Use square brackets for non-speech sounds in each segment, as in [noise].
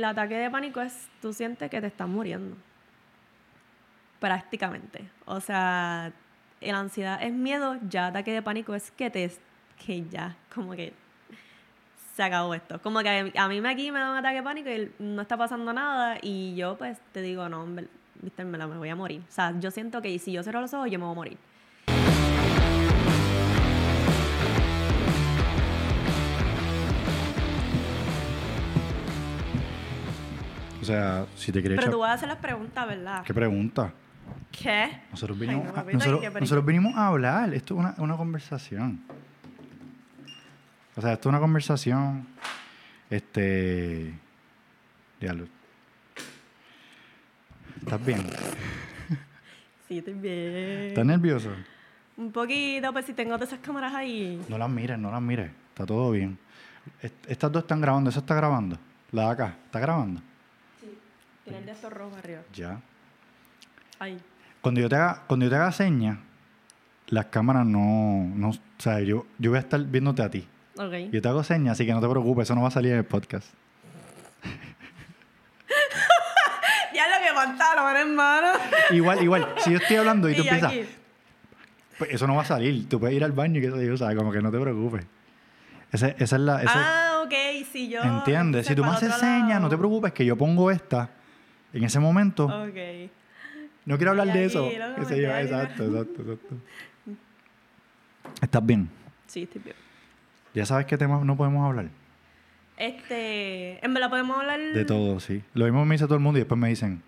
el ataque de pánico es, tú sientes que te estás muriendo. Prácticamente. O sea, la ansiedad es miedo, ya ataque de pánico es que te, que ya, como que se acabó esto. Como que a mí aquí me da un ataque de pánico y no está pasando nada y yo pues te digo, no, viste, me voy a morir. O sea, yo siento que si yo cierro los ojos yo me voy a morir. O sea, si te quería Pero tú vas a hacer las preguntas, ¿verdad? ¿Qué pregunta? ¿Qué? Nosotros vinimos, a, nosotros, vinimos a hablar. Esto es una, una conversación. O sea, esto es una conversación. Este. Diablo. ¿Estás bien? [laughs] Sí, estoy bien. ¿Estás nervioso? Un poquito, pues si tengo todas esas cámaras ahí. No las mires, no las mires. Está todo bien. Estas dos están grabando. ¿Eso está grabando? La de acá. ¿Está grabando? Tiene el de estos rojos arriba. Ya. Ahí. Cuando yo te haga, cuando yo te haga señas, las cámaras no, no. O sea, yo, yo voy a estar viéndote a ti. Ok. Yo te hago señas, así que no te preocupes, eso no va a salir en el podcast. [laughs] ya lo que pantalón, hermano. igual, igual. Si yo estoy hablando y, tú empiezas. Pues eso no va a salir. Tú puedes ir al baño y que eso, o sea, como que no te preocupes. esa es la. ah, ok, si yo. ¿Entiendes? Si tú me haces señas, no te preocupes que yo pongo esta en ese momento. Ok. No quiero hablar de eso. exacto, exacto, exacto. ¿Estás bien? Sí, estoy bien. ¿Ya sabes qué temas no podemos hablar? Este, en verdad podemos hablar... De todo, sí. Lo mismo me dice todo el mundo y después me dicen,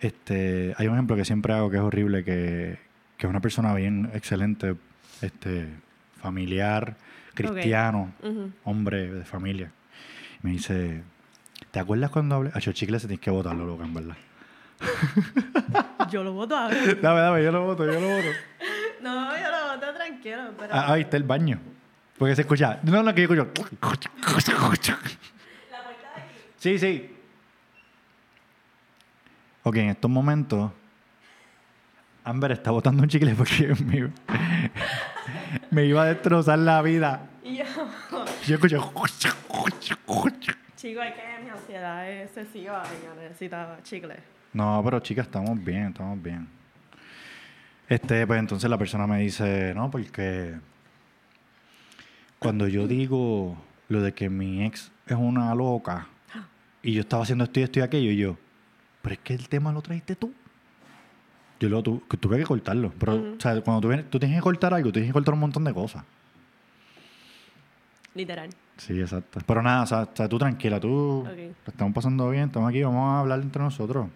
este, hay un ejemplo que siempre hago que es horrible, que, que es una persona bien excelente, este, familiar, cristiano, hombre de familia. Me dice, ¿te acuerdas cuando hablé? A chicle se tienes que votarlo, loca, en verdad. [laughs] yo lo voto ahora. [laughs] Dame, dame, yo lo voto, yo lo voto. [laughs] No, yo lo voto tranquilo. Pero... Ah, ahí está el baño. Porque se escucha. No, no, que yo escucho. ¿La puerta de aquí? Sí, sí. Ok, en estos momentos. Amber está botando un chicle porque me, me iba a destrozar la vida. Y yo. Yo escucho. Chico, es que mi ansiedad es excesiva y yo necesitaba chicle. No, pero chicas, estamos bien, estamos bien. Este, pues entonces la persona me dice, no, porque cuando yo digo lo de que mi ex es una loca y yo estaba haciendo esto y esto y aquello, y yo, pero es que el tema lo trajiste tú. Yo lo tu, tuve que cortarlo. Pero, o sea, cuando tú, vienes, tú tienes que cortar algo, tú tienes que cortar un montón de cosas. Literal. Sí, exacto. Pero nada, o sea, tú tranquila, tú lo estamos pasando bien, estamos aquí, vamos a hablar entre nosotros.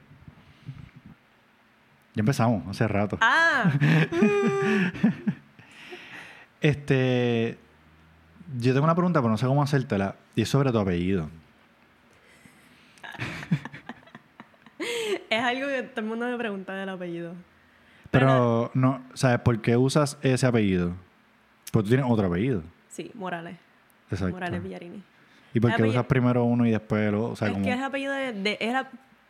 Ya empezamos, hace rato. Ah. [laughs] este. Yo tengo una pregunta, pero no sé cómo hacértela. Y es sobre tu apellido. [laughs] es algo que todo el mundo me pregunta del apellido. Pero, no, ¿sabes por qué usas ese apellido? Porque tú tienes otro apellido. Sí, Morales. Exacto. Morales Villarini. ¿Y por qué usas primero uno y después el otro? es que es apellido de, es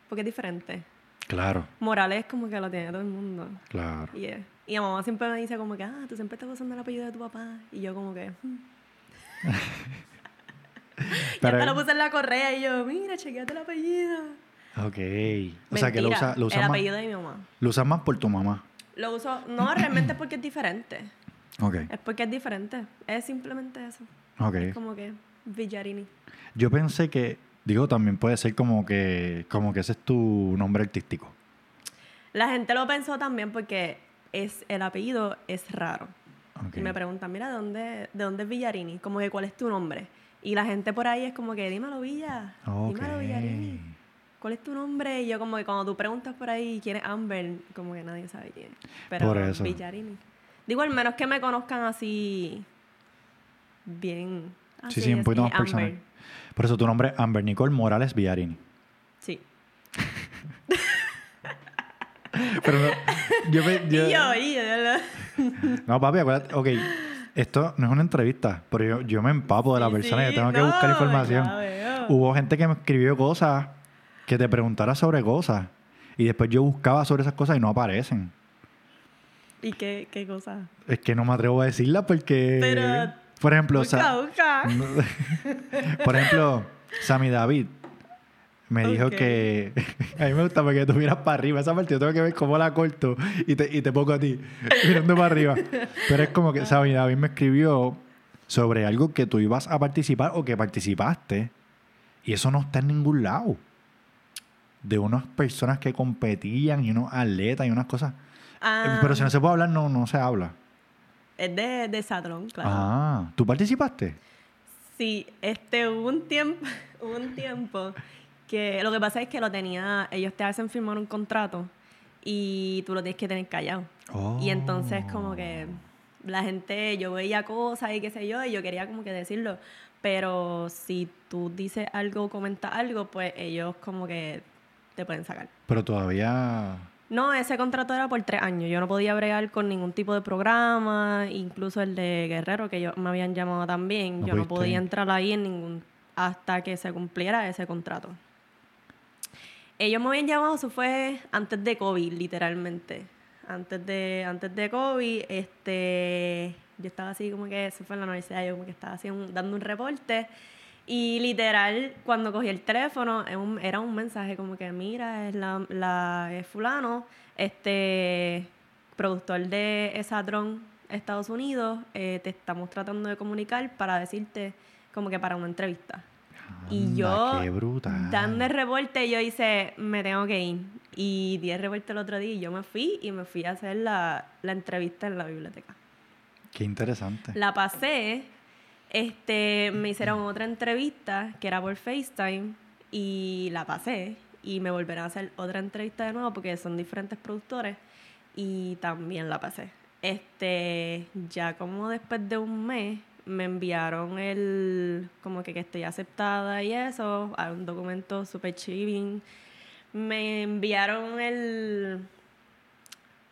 porque es diferente. Claro. Morales es como que lo tiene todo el mundo. Claro. Y mi mamá siempre me dice como que, ah, tú siempre estás usando el apellido de tu papá. Y yo como que... Hmm". [laughs] Pero, te lo puse en la correa y yo, mira, chequeate el apellido. Ok. O sea que lo usas lo usa el más, apellido de mi mamá. Lo usas más por tu mamá. Lo uso, no, realmente es porque es diferente. Ok. Es porque es diferente. Es simplemente eso. Ok. Como que Villarini. Yo pensé que, digo, también puede ser como que, como que ese es tu nombre artístico. La gente lo pensó también porque es, el apellido es raro. Y me preguntan, mira, ¿de dónde, ¿de dónde es Villarini? Como que, ¿cuál es tu nombre? Y la gente por ahí es como que, dímelo, Villa. Dímelo, Villarini. ¿Cuál es tu nombre? Y yo como que cuando tú preguntas por ahí quién es Amber, como que nadie sabe quién. Pero por eso. Villarini. Digo, al menos que me conozcan así bien. sí, sí, un poquito más personal. Por eso tu nombre es Amber Nicole Morales Villarini. Sí. [laughs] Pero no, yo, yo, yo, yo, [laughs] no, papi, acuérdate. Ok, esto no es una entrevista, pero yo, yo me empapo de la persona y tengo que buscar información. Hubo gente que me escribió cosas que te preguntara sobre cosas. Y después yo buscaba sobre esas cosas y no aparecen. ¿Y qué, qué cosas? Es que no me atrevo a decirlas porque. Pero. Por ejemplo, [laughs] por ejemplo, Sammy David me dijo que. [laughs] a mí me gusta porque tú miras para arriba. Esa parte yo tengo que ver cómo la corto y te, y te pongo a ti, [laughs] mirando para arriba. Pero es como que, ¿sabes? David me escribió sobre algo que tú ibas a participar o que participaste y eso no está en ningún lado. De unas personas que competían y unos atletas y unas cosas. Ah, Pero si no se puede hablar, no, no se habla. Es de, de Saturn, claro. Ah, ¿tú participaste? Sí, este, hubo un tiempo, [laughs] un tiempo que lo que pasa es que lo tenía, ellos te hacen firmar un contrato y tú lo tienes que tener callado. Y entonces como que la gente, yo veía cosas y qué sé yo, y yo quería como que decirlo, pero si tú dices algo, comentas algo, pues ellos como que te pueden sacar. Pero todavía... No, ese contrato era por tres años. Yo no podía bregar con ningún tipo de programa, incluso el de Guerrero, que ellos me habían llamado también. No yo no podía entrar ahí en ningún hasta que se cumpliera ese contrato. Ellos me habían llamado, eso fue antes de COVID, literalmente. Antes de, antes de COVID, este, yo estaba así como que, eso fue en la universidad, yo como que estaba así un- dando un reporte. Y literal, cuando cogí el teléfono, era un, mensaje como que, mira, es la, la es fulano, este productor de Esatron Estados Unidos, eh, te estamos tratando de comunicar para decirte como que para una entrevista. y Anda, yo, qué brutal. dando el reporte, yo hice, me tengo que ir. Y di el reporte el otro día y yo me fui y me fui a hacer la, la entrevista en la biblioteca. Qué interesante. La pasé, este, me hicieron otra entrevista que era por FaceTime y la pasé y me volverán a hacer otra entrevista de nuevo porque son diferentes productores y también la pasé. Este, ya como después de un mes me enviaron el, como que, que estoy aceptada y eso, a un documento super chiving. Me enviaron el,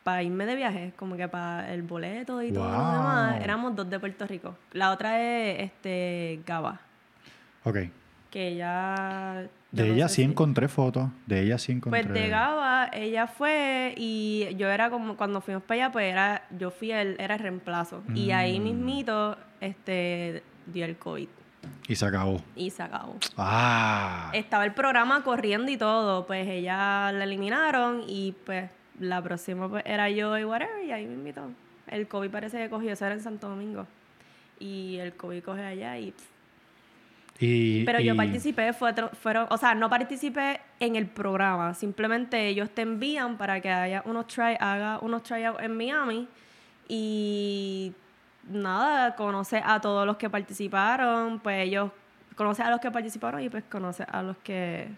para irme de viaje, como que para el boleto y todo lo Wow. demás. Éramos dos de Puerto Rico. La otra es este Gaba, Ok. que ella... De no ella sí si- encontré fotos. De ella sí encontré. Pues de Gaba, ella fue y yo era como, cuando fuimos para allá, pues era, yo fui el, era el reemplazo. Y ahí Mm. mismito, este, dio el COVID Y se acabó. y se acabó. Ah. Estaba el programa corriendo y todo, pues ella la eliminaron y pues la próxima pues era yo y whatever y ahí me invitó. El COVID parece que cogió, eso era en Santo Domingo. Y el COVID coge allá y... pff. Y, Pero yo y- participé, fue otro- fueron, o sea, no participé en el programa, simplemente ellos te envían para que haya unos try, haga unos tryouts en Miami y nada, conoce a todos los que participaron, pues ellos conoce a los que participaron y pues conoce a los que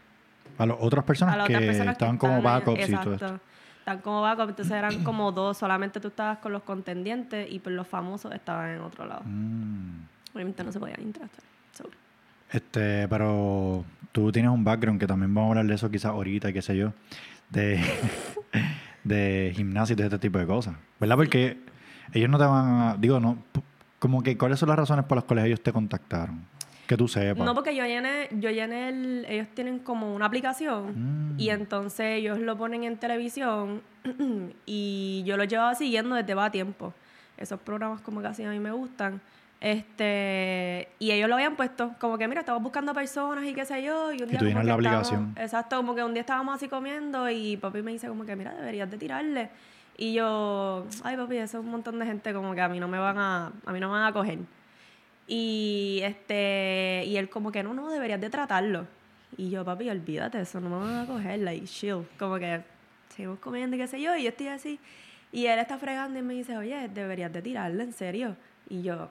A las otras personas a las que otras personas estaban que como estaban ahí. backups y todo esto. Están como backup, entonces eran como dos, solamente tú estabas con los contendientes y pues los famosos estaban en otro lado. Mm. Obviamente no se podían interactuar. So, Este, pero tú tienes un background que también vamos a hablar de eso quizás ahorita, qué sé yo, de, [laughs] de gimnasio y de este tipo de cosas, ¿verdad? Porque ellos no te van a, digo, no, como que cuáles son las razones por las cuales ellos te contactaron, que tú sepas. No, porque yo llené, yo llené el, ellos tienen como una aplicación Mm. y entonces ellos lo ponen en televisión [clears throat] y yo lo llevaba siguiendo desde va tiempo. Esos programas como que así a mí me gustan. Este, y ellos lo habían puesto, como que mira, estamos buscando personas y qué sé yo. Y un Y día tú como llenas que la estábamos- aplicación. exacto, como que un día estábamos así comiendo y papi me dice como que mira, deberías de tirarle. Y yo, ay papi, eso es un montón de gente como que a mí no me van a, a mí no me van a coger. Y este y él como que no, no, deberías de tratarlo. Y yo, papi, olvídate, eso no me van a coger, like, chill. Como que seguimos comiendo y qué sé yo, y yo estoy así. Y él está fregando y me dice, oye, deberías de tirarle, en serio. Y yo,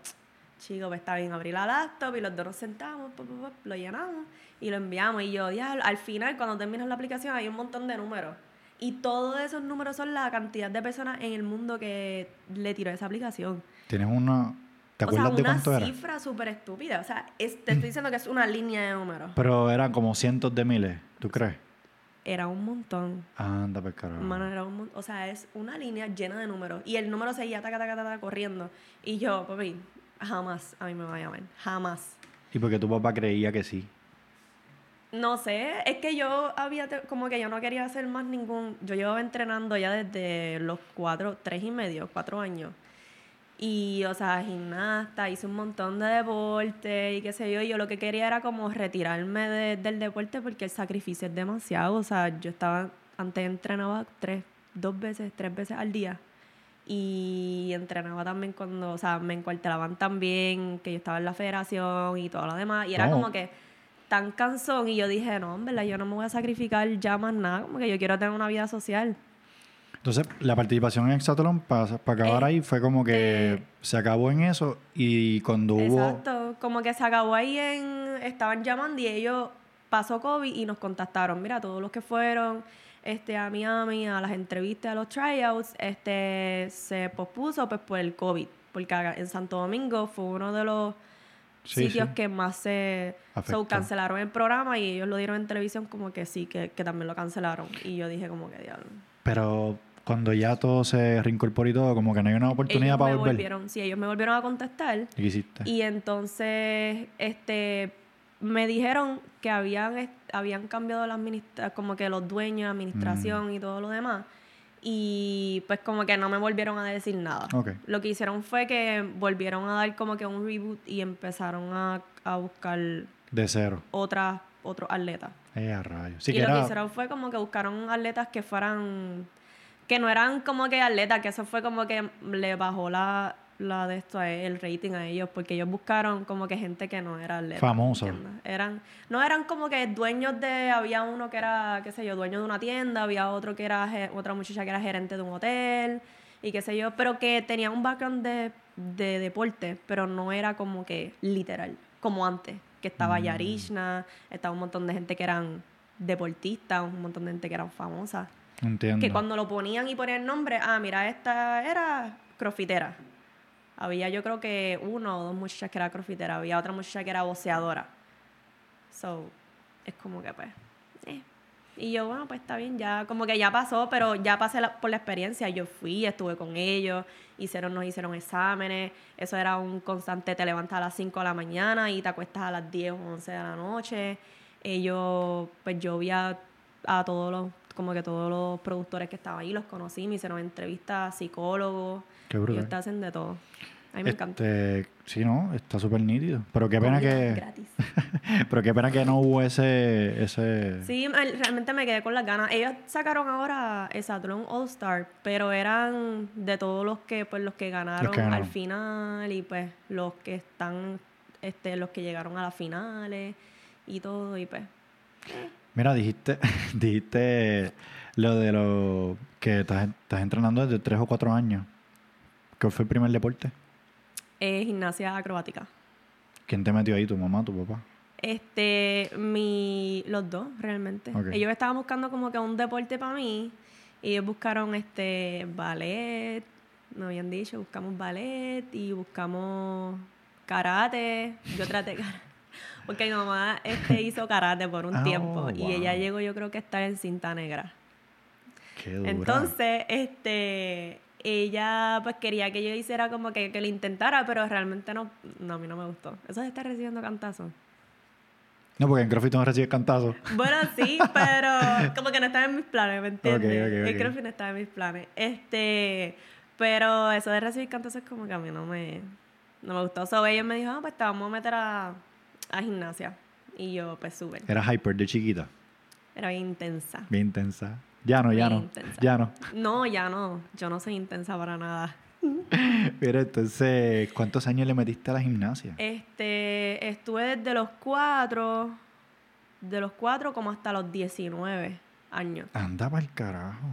chico, pues está bien, abrí la laptop y los dos nos sentamos, pop, pop, pop, lo llenamos y lo enviamos. Y yo, diablo, al final, cuando terminas la aplicación, hay un montón de números. Y todos esos números son la cantidad de personas en el mundo que le tiró esa aplicación. Tienes una, ¿te o sea, acuerdas de una cuánto era? cifra súper estúpida. O sea, es- te estoy diciendo que es una línea de números. Pero eran como cientos de miles, ¿tú crees? Era un montón. Anda, pues carajo. Mano, era un mon- o sea, es una línea llena de números. Y el número seguía taca, taca, taca, corriendo. Y yo, papi, jamás a mí me va a llamar. Jamás. ¿Y porque tu papá creía que sí? No sé, es que yo había, como que yo no quería hacer más ningún, yo llevaba entrenando ya desde los cuatro, tres y medio, cuatro años. Y, o sea, gimnasta, hice un montón de deporte y qué sé yo. Y yo lo que quería era como retirarme del deporte porque el sacrificio es demasiado. O sea, yo estaba, antes entrenaba tres, dos veces, tres veces al día. Y entrenaba también cuando, o sea, me encuartelaban también, que yo estaba en la federación y todo lo demás. Y era como que tan cansón y yo dije, no, verdad, yo no me voy a sacrificar ya más nada, como que yo quiero tener una vida social. Entonces, la participación en Exatlón, para, acabar eh, ahí, fue como que eh, se acabó en eso y cuando hubo... Exacto, como que se acabó ahí en... Estaban llamando y ellos pasó COVID y nos contactaron. Mira, todos los que fueron este, a Miami, a las entrevistas, a los tryouts, este, se pospuso pues por el COVID. Porque en Santo Domingo fue uno de los sitios que más se so, cancelaron el programa y ellos lo dieron en televisión como que sí, que, que también lo cancelaron. Y yo dije como que diablo. Pero cuando ya todo se reincorporó y todo, como que no hay una oportunidad para volver. Volvieron, sí, ellos me volvieron a contestar. ¿Y qué hiciste? Y entonces, este, me dijeron que habían, habían cambiado la como que los dueños, administración mm. y todo lo demás. Y pues como que no me volvieron a decir nada. Lo que hicieron fue que volvieron a dar como que un reboot y empezaron a, a buscar... De cero. Otras, otros atletas. Eh, rayos. y lo que hicieron fue como que buscaron atletas que fueran que no eran como que atletas, que eso fue como que le bajó la, la de esto, el rating a ellos, porque ellos buscaron como que gente que no era atleta. Famoso. Eran, no eran como que dueños de, había uno que era, qué sé yo, dueño de una tienda, había otro que era, otra muchacha que era gerente de un hotel, y qué sé yo, pero que tenía un background de, de deporte, pero no era como que literal, como antes, que estaba mm. Yarishna, estaba un montón de gente que eran deportistas, un montón de gente que eran famosas. Que cuando lo ponían y ponían nombre, ah, mira, esta era crofitera. Había yo creo que uno o dos muchachas que era crofitera, había otra muchacha que era boceadora. So, es como que pues, eh. Y yo, bueno, pues está bien, ya como que ya pasó, pero ya pasé por la experiencia. Yo fui, estuve con ellos, hicieron, nos hicieron exámenes. Eso era un constante, te levantas a las 5 de la mañana y te acuestas a las 10 o 11 de la noche. Ellos, pues yo vi a todos los como que todos los productores que estaban ahí los conocí, me hicieron entrevistas, psicólogos. Qué brutal. Ellos te hacen de todo. A mí me encanta. Este, sí, no, está súper nítido. Pero qué pena que. Gratis. [laughs] pero qué pena que no hubo ese, ese. Sí, realmente me quedé con las ganas. Ellos sacaron ahora exacto un All Star, pero eran de todos los que, pues, los que ganaron, al final y pues los que están, este, los que llegaron a las finales y todo, y pues. Mira, dijiste, [laughs] dijiste lo de lo que estás, entrenando desde tres o cuatro años. ¿Qué fue el primer deporte? Eh, gimnasia acrobática. ¿Quién te metió ahí, tu mamá, tu papá? Este, mi, los dos, realmente. Ellos estaban buscando como que un deporte para mí. Y ellos buscaron este ballet, me habían dicho, buscamos ballet y buscamos karate. Yo traté [laughs] karate. Porque mi mamá este, hizo karate por un ah, [laughs] tiempo y ella llegó yo creo que a estar en cinta negra. Qué dura. Entonces, este, ella pues quería que yo hiciera como que, que lo intentara, pero realmente no, no, a mí no me gustó. Eso de estar recibiendo cantazos. No, porque en CrossFit no recibes cantazos. Bueno, sí, [laughs] pero como que no estaba en mis planes, ¿me entiendes? Okay, okay, El CrossFit no estaba en mis planes. Este, pero eso de recibir cantazos como que a mí no me, no me gustó. So, ella me dijo, ah, pues te vamos a meter a a gimnasia. Y yo, pues, sube. ¿Era hyper de chiquita? Era bien intensa. Bien intensa. Ya no, ya no. Ya no. No, ya no. Yo no soy intensa para nada. [laughs] Pero entonces, ¿cuántos años le metiste a la gimnasia? Este, estuve desde los cuatro, de los cuatro como hasta los 19 años. Anda para el carajo.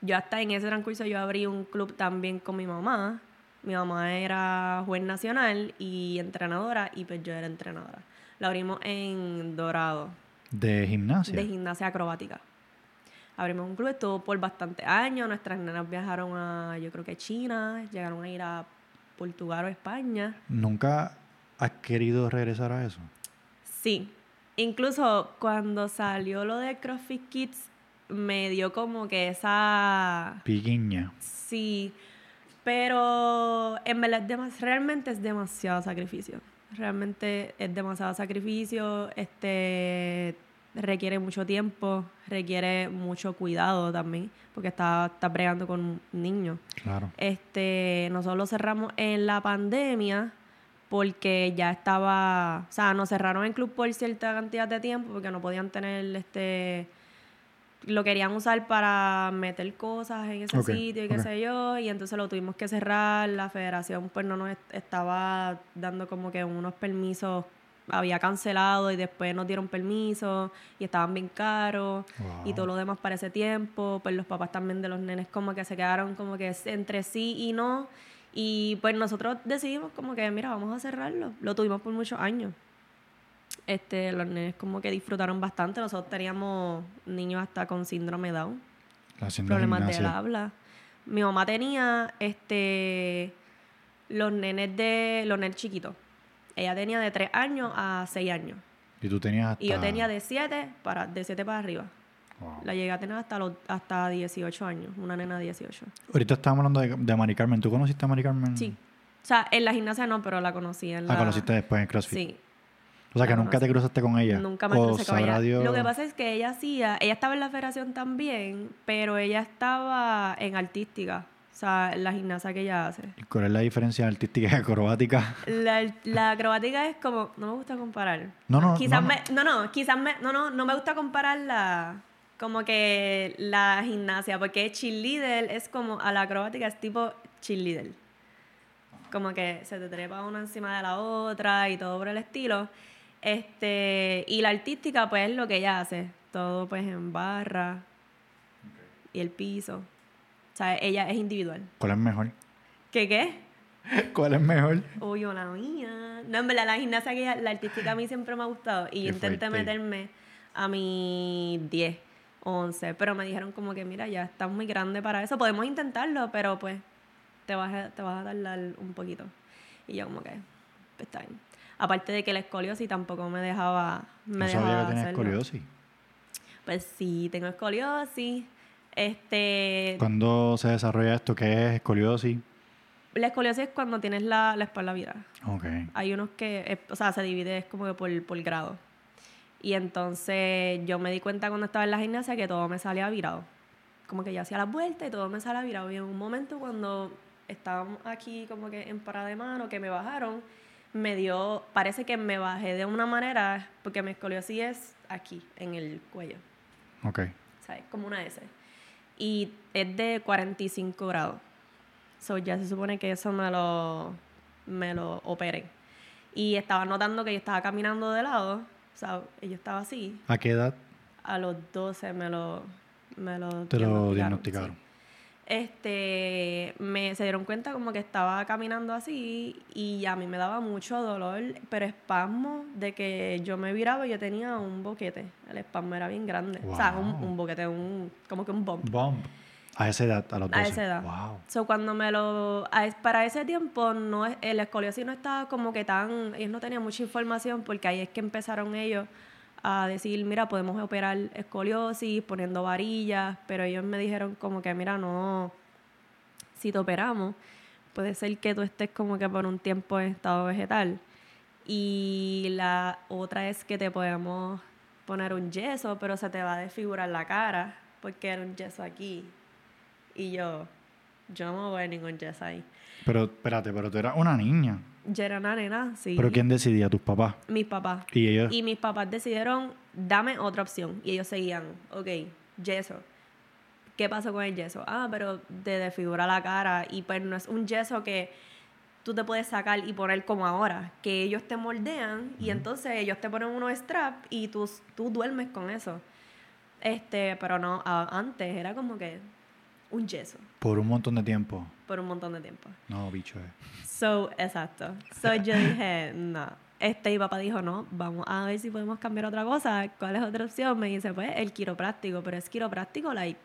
Yo hasta en ese transcurso yo abrí un club también con mi mamá. Mi mamá era juez nacional y entrenadora y pues yo era entrenadora. La abrimos en Dorado. ¿De gimnasia? De gimnasia acrobática. Abrimos un club, estuvo por bastantes años. Nuestras nenas viajaron a, yo creo que China, llegaron a ir a Portugal o España. ¿Nunca has querido regresar a eso? Sí. Incluso cuando salió lo de CrossFit Kids, me dio como que esa... Piquiña. Sí. Pero en verdad realmente es demasiado sacrificio realmente es demasiado sacrificio. Este, requiere mucho tiempo, requiere mucho cuidado también, porque está, está bregando con niños. Claro. Este, nosotros lo cerramos en la pandemia porque ya estaba, o sea, nos cerraron el club por cierta cantidad de tiempo porque no podían tener este lo querían usar para meter cosas en ese sitio y qué sé yo, y entonces lo tuvimos que cerrar, la federación pues no nos estaba dando como que unos permisos había cancelado y después nos dieron permiso y estaban bien caros y todo lo demás para ese tiempo. Pues los papás también de los nenes como que se quedaron como que entre sí y no. Y pues nosotros decidimos como que, mira, vamos a cerrarlo. Lo tuvimos por muchos años. Este, los nenes como que disfrutaron bastante. Nosotros teníamos niños hasta con síndrome Down. problemas del habla. Mi mamá tenía este los nenes de los nenes chiquitos ella tenía de 3 años a 6 años. ¿Y tú tenías hasta... Y yo tenía de 7 para, de 7 para arriba. La llegué a tener hasta, los, hasta 18 años, una nena de 18. Ahorita estábamos hablando de, de Mari Carmen. ¿Tú conociste a Mari Carmen? Sí. O sea, en la gimnasia no, pero la conocí en la... La conociste después en CrossFit. Sí. O sea, que nunca te cruzaste con ella. Nunca me crucé con ella. Lo que pasa es que ella hacía... Ella estaba en la federación también, pero ella estaba en artística. O sea, la gimnasia que ella hace. ¿Cuál es la diferencia artística y acrobática? La, la, acrobática es como, no me gusta comparar. No, no, quizás no, me, no, no, quizás me, no, no, no me gusta compararla como que la gimnasia, porque cheerleader es como, a la acrobática es tipo cheerleader. Como que se te trepa una encima de la otra y todo por el estilo. Este, y la artística, pues, es lo que ella hace. Todo, pues, en barra y el piso. O sea, ella es individual. ¿Cuál es mejor? ¿Qué qué? [laughs] ¿Cuál es mejor? Uy, la mía. No, en verdad, la gimnasia, que la artística a mí siempre me ha gustado. Y intenté meterme a mi 10, 11. Pero me dijeron como que, mira, ya estás muy grande para eso. Podemos intentarlo, pero pues te vas a, te vas a tardar un poquito. Y yo como que, pues está bien. Aparte de que la escoliosis tampoco me dejaba... Me ¿No sabía que tenías escoliosis? Pues sí, tengo escoliosis. Este, ¿Cuándo se desarrolla esto? ¿Qué es escoliosis? La escoliosis es cuando tienes la, la espalda virada. Okay. Hay unos que, o sea, se divide es como que por, por grado. Y entonces yo me di cuenta cuando estaba en la gimnasia que todo me salía virado. Como que yo hacía la vuelta y todo me salía virado. Y en un momento cuando estábamos aquí como que en parada de mano, que me bajaron, me dio, parece que me bajé de una manera, porque mi escoliosis es aquí, en el cuello. Ok. O sea, es como una S y es de 45 grados. So ya se supone que eso me lo, me lo operen. Y estaba notando que yo estaba caminando de lado, o sea, yo estaba así. ¿A qué edad? A los 12 me lo, me lo Te lo diagnosticaron este, me, se dieron cuenta como que estaba caminando así y a mí me daba mucho dolor, pero espasmo de que yo me viraba y yo tenía un boquete. El espasmo era bien grande. O sea, un, boquete, un, como que un bump. Bump. A esa edad, a los 12. A esa edad. Wow. So, cuando me lo... para ese tiempo, no el escoliosis no estaba como que tan... Ellos no tenían mucha información porque ahí es que empezaron ellos a decir, mira, podemos operar escoliosis poniendo varillas, pero ellos me dijeron como que, mira, no, si te operamos, puede ser que tú estés como que por un tiempo en estado vegetal. Y la otra es que te podemos poner un yeso, pero se te va a desfigurar la cara, porque era un yeso aquí. Y yo, yo no voy a ningún yeso ahí. Pero espérate, pero tú eras una niña. Yo era una nena, sí. ¿Pero quién decidía? ¿Tus papás? Mis papás. ¿Y ellos? Y mis papás decidieron, dame otra opción. Y ellos seguían, ok, yeso. ¿Qué pasó con el yeso? Ah, pero te desfigura la cara. Y pues no es un yeso que tú te puedes sacar y poner como ahora, que ellos te moldean y entonces ellos te ponen unos straps y tú, tú duermes con eso. Este, pero no, antes era como que un yeso. Por un montón de tiempo. Por un montón de tiempo. No, bicho. Eh. So, exacto. So yo dije, [laughs] no. Este, y papá dijo, no, vamos a ver si podemos cambiar otra cosa. ¿Cuál es otra opción? Me dice, pues, el quiropráctico. Pero es quiropráctico, like,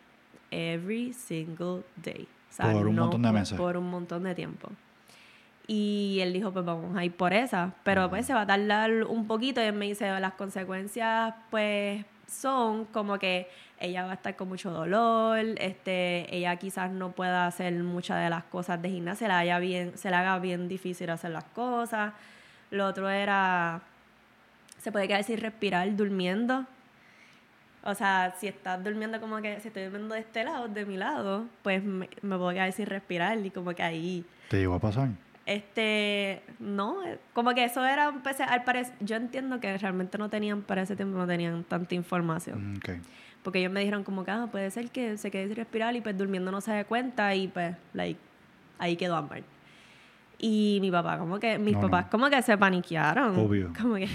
every single day. por un montón de meses. Por un montón de tiempo. Y él dijo, pues vamos a ir por esa. Pero pues se va a tardar un poquito. Y él me dice, las consecuencias, pues, son como que ella va a estar con mucho dolor, este, ella quizás no pueda hacer muchas de las cosas de gimnasia, se la, haya bien, se le haga bien difícil hacer las cosas. Lo otro era, se puede quedar sin respirar durmiendo. O sea, si estás durmiendo como que, si estoy durmiendo de este lado, de mi lado, pues me, me a quedar sin respirar y como que ahí... ¿Te llegó a pasar? Este, no, eh, como que eso era, al parecer, yo entiendo que realmente no tenían, para ese tiempo no tenían tanta información. Mm. Porque ellos me dijeron como que, ah, puede ser que se quede sin respirar y pues durmiendo no se dé cuenta y pues, like, ahí quedó Amber. Y mi papá, como que, mis No, papás no. como que se paniquearon. Obvio. Como que.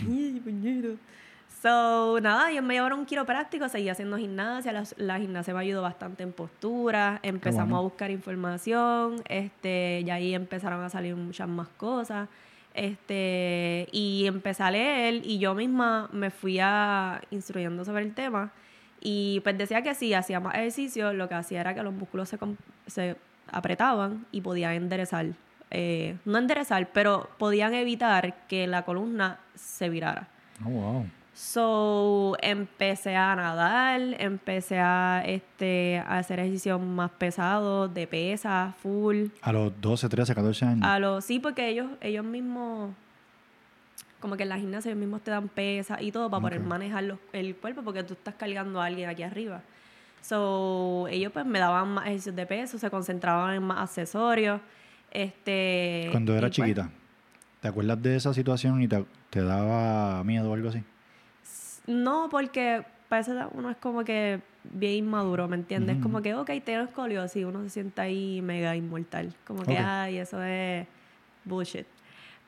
So, nada, ellos me llevaron un quiropráctico, seguí haciendo gimnasia, la, la gimnasia me ayudó bastante en postura, empezamos bueno. a buscar información, este, y ahí empezaron a salir muchas más cosas, este, y empecé a leer y yo misma me fui a instruyendo sobre el tema y pues decía que si hacía más ejercicio, lo que hacía era que los músculos se, se apretaban y podían enderezar, eh, no enderezar, pero podían evitar que la columna se virara. Oh, wow. So, empecé a nadar, empecé a, este, a hacer ejercicios más pesados, de pesa, full. A los 12, 13, 14 años. A los, sí, porque ellos, ellos mismos, como que en la gimnasia ellos mismos te dan pesas y todo para poder manejar los- el cuerpo porque tú estás cargando a alguien aquí arriba. So, ellos pues me daban más ejercicios de peso, se concentraban en más accesorios. Este, Cuando era pues, chiquita, ¿te acuerdas de esa situación y te, te daba miedo o algo así? No, porque para esa edad uno es como que bien inmaduro, ¿me entiendes? Ujú. Como que, ok, tengo escoliosis, uno se siente ahí mega inmortal. Como que, Ok. ay, eso es bullshit.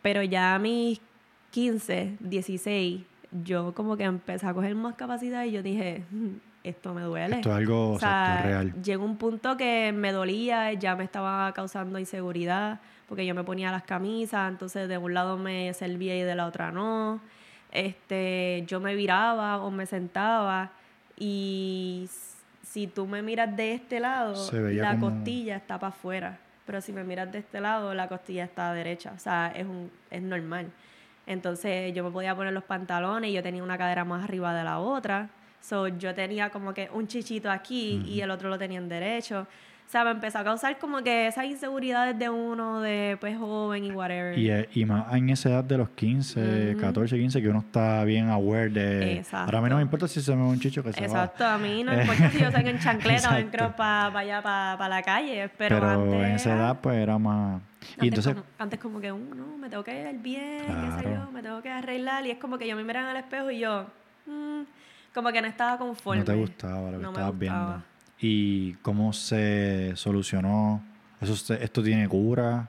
Pero ya a mis 15, 16, yo como que empecé a coger más capacidad y yo dije, "Mm, esto me duele. Esto es algo O sea, exacto, real. llegó un punto que me dolía, ya me estaba causando inseguridad, porque yo me ponía las camisas, entonces de un lado me servía y de la otra no. Este, yo me viraba o me sentaba y si tú me miras de este lado, la como- costilla está para afuera, pero si me miras de este lado, la costilla está derecha, o sea, es un es normal. Entonces yo me podía poner los pantalones y yo tenía una cadera más arriba de la otra. So, yo tenía como que un chichito aquí y el otro lo tenía en derecho. O sea, me empezó a causar como que esas inseguridades de uno, de pues joven y whatever. Y, eh, y más en esa edad de los 15, Ujú. 14, 15, que uno está bien aware de... Exacto. Ahora a mí no me importa si se me va un chicho que se Exacto, va. a mí no importa si yo salgo en [laughs] chancleta o en crop para allá, para la calle, pero, Pero, antes en esa edad pues era más... Antes, Y entonces... como, antes como que, "Uh, no, me tengo que ver bien, qué sé Claro. yo, me tengo que arreglar. Y es como que yo me miraba en el espejo y yo, mm, como que no estaba conforme. No te gustaba lo que No me estabas viendo. ¿Y cómo se solucionó? ¿Eso se- ¿Esto tiene cura?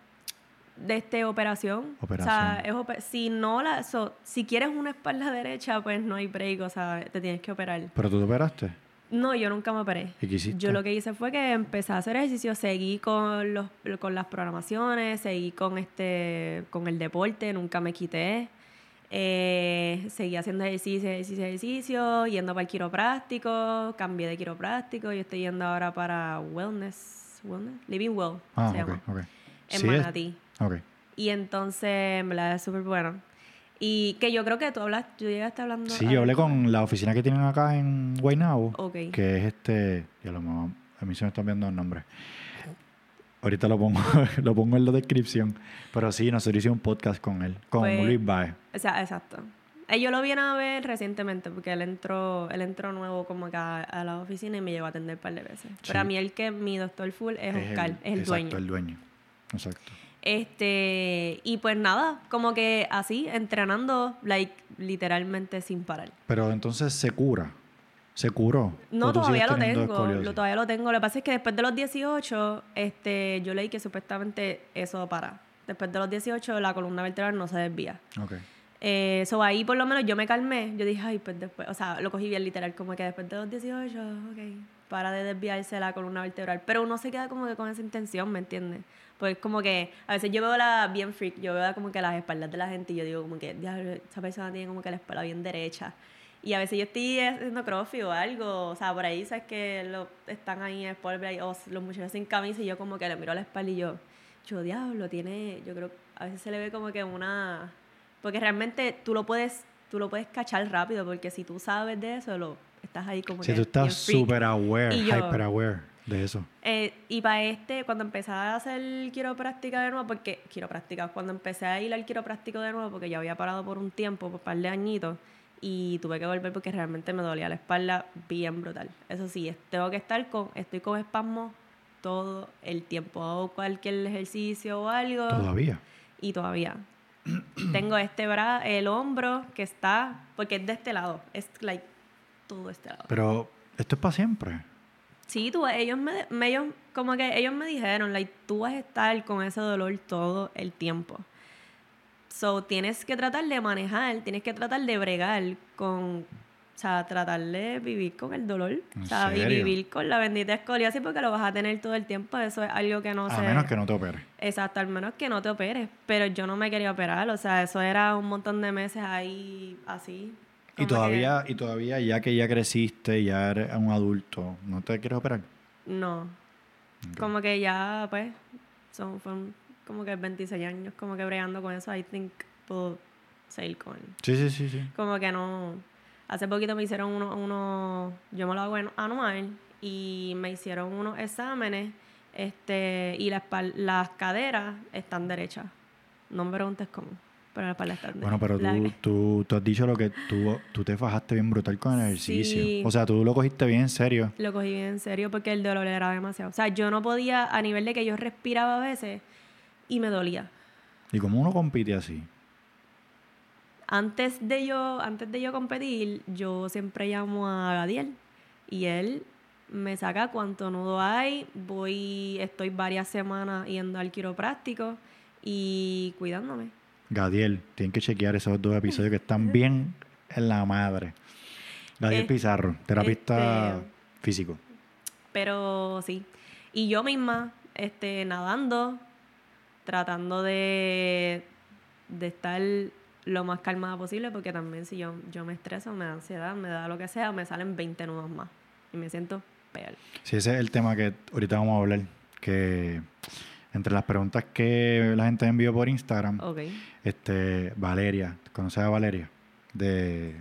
De este operación. O Operación. sea, es si no la, so- si quieres una espalda derecha, pues no hay break, o sea, te tienes que operar. ¿Pero tú te operaste? No, yo nunca me operé. ¿Y qué hiciste? Yo lo que hice fue que empecé a hacer ejercicio, seguí con los con las programaciones, seguí con este con el deporte, nunca me quité. Eh, seguí haciendo ejercicio, ejercicio, ejercicio, yendo para el quiropráctico, cambié de quiropráctico y estoy yendo ahora para wellness, wellness, living well, Ah, se ok, llama, ok. en Sí, Manatí. ok. Y entonces, en verdad, es súper bueno. Y que yo creo que tú hablas, tú llegaste hablando... Sí, yo hablé con la oficina que tienen acá en Guaynabo, que es este... Ya lo, a mí se me están viendo el nombre. Ahorita lo pongo, [laughs] lo pongo en la descripción. Pero sí, nosotros hicimos un podcast con él, con Pues- Luis Baez. O sea, exacto. Eh, Yo lo vine a ver recientemente porque él entró, él entró nuevo como que a, la oficina y me llevó a atender un par de veces. Pero a Sí. mí el que mi doctor full es Oscar, es el, exacto, dueño. el dueño. Exacto. Este, y pues nada, como que así, entrenando, like, literalmente sin parar. Pero entonces se cura. ¿Se curó? No, ¿O tú todavía lo tengo, escoliosis? lo, todavía lo tengo. Lo que pasa es que después de los 18, este, yo leí que supuestamente eso para. Después de los 18, la columna vertebral no se desvía. Ok. Eh, so ahí por lo menos yo me calmé. Yo dije, ay, pues después, o sea, lo cogí bien literal, como que después de los 18, ok, para de desviarse la columna vertebral. Pero uno se queda como que con esa intención, ¿me entiendes? Pues como que a veces yo veo la bien freak, yo veo como que las espaldas de la gente y yo digo como que, "Diablo, esa persona tiene como que la espalda bien derecha. Y a veces yo estoy haciendo crossfit o algo, o sea, por ahí sabes que lo, están ahí en sport break, o los muchachos sin camisa y yo como que le miro la espalda y yo, yo diablo, tiene, yo creo, a veces se le ve como que una, porque realmente tú lo puedes, tú lo puedes cachar rápido, porque si tú sabes de eso, lo estás ahí como Si tú estás súper aware, yo- hyper aware de eso. Eh, y para este, cuando empecé a hacer quiropráctica de nuevo, porque quiropráctica, cuando empecé a ir al quiropráctico de nuevo, porque ya había parado por un tiempo, por un par de añitos, y tuve que volver porque realmente me dolía la espalda bien brutal. Eso sí, tengo que estar con, estoy con espasmos todo el tiempo. Hago cualquier ejercicio o algo. Todavía. Y todavía. [clears throat] Tengo este brazo, el hombro que está, porque es de este lado, es like todo este lado. Pero esto es para siempre. Sí, tú, ellos me, ellos, como que ellos me dijeron, like, tú vas a estar con ese dolor todo el tiempo. So, tienes que tratar de manejar, tienes que tratar de bregar con o sea, tratar de vivir con el dolor. O sea, y vivir con la bendita escoliosis porque lo vas a tener todo el tiempo. Eso es algo que no se... A menos que no te operes. Exacto, al menos que no te operes. Pero yo no me quería operar. O sea, eso era un montón de meses ahí así. Y todavía, y todavía, ya que ya creciste, ya eres un adulto, ¿no te quieres operar? No. Como que ya, pues, son, fueron como que 26 años como que bregando con eso. I think puedo seguir con Sí, sí, sí, sí. Como que no Hace poquito me hicieron uno, uno yo me lo hago anual y me hicieron unos exámenes este y las, las caderas están derechas. No me preguntes cómo, pero la espalda está derecha. Bueno, pero tú, tú, has dicho lo que tú, tú te fajaste bien brutal con el ejercicio. O sea, tú lo cogiste bien en serio. Lo cogí bien en serio porque el dolor era demasiado. O sea, yo no podía, a nivel de que yo respiraba a veces y me dolía. ¿Y cómo uno compite así? Antes de yo, antes de yo competir, yo siempre llamo a Gadiel y él me saca cuánto nudo hay, voy, estoy varias semanas yendo al quiropráctico y cuidándome. Gadiel, tienen que chequear esos dos episodios que están bien en la madre. Gadiel Pizarro, terapista este, físico. Pero sí. Y yo misma, este, nadando, tratando de, de estar lo más calmada posible porque también si yo, yo me estreso, me da ansiedad, me da lo que sea, me salen 20 nudos más y me siento peor. Sí, ese es el tema que ahorita vamos a hablar, que entre las preguntas que la gente envió por Instagram, este Valeria, ¿conoces a Valeria? De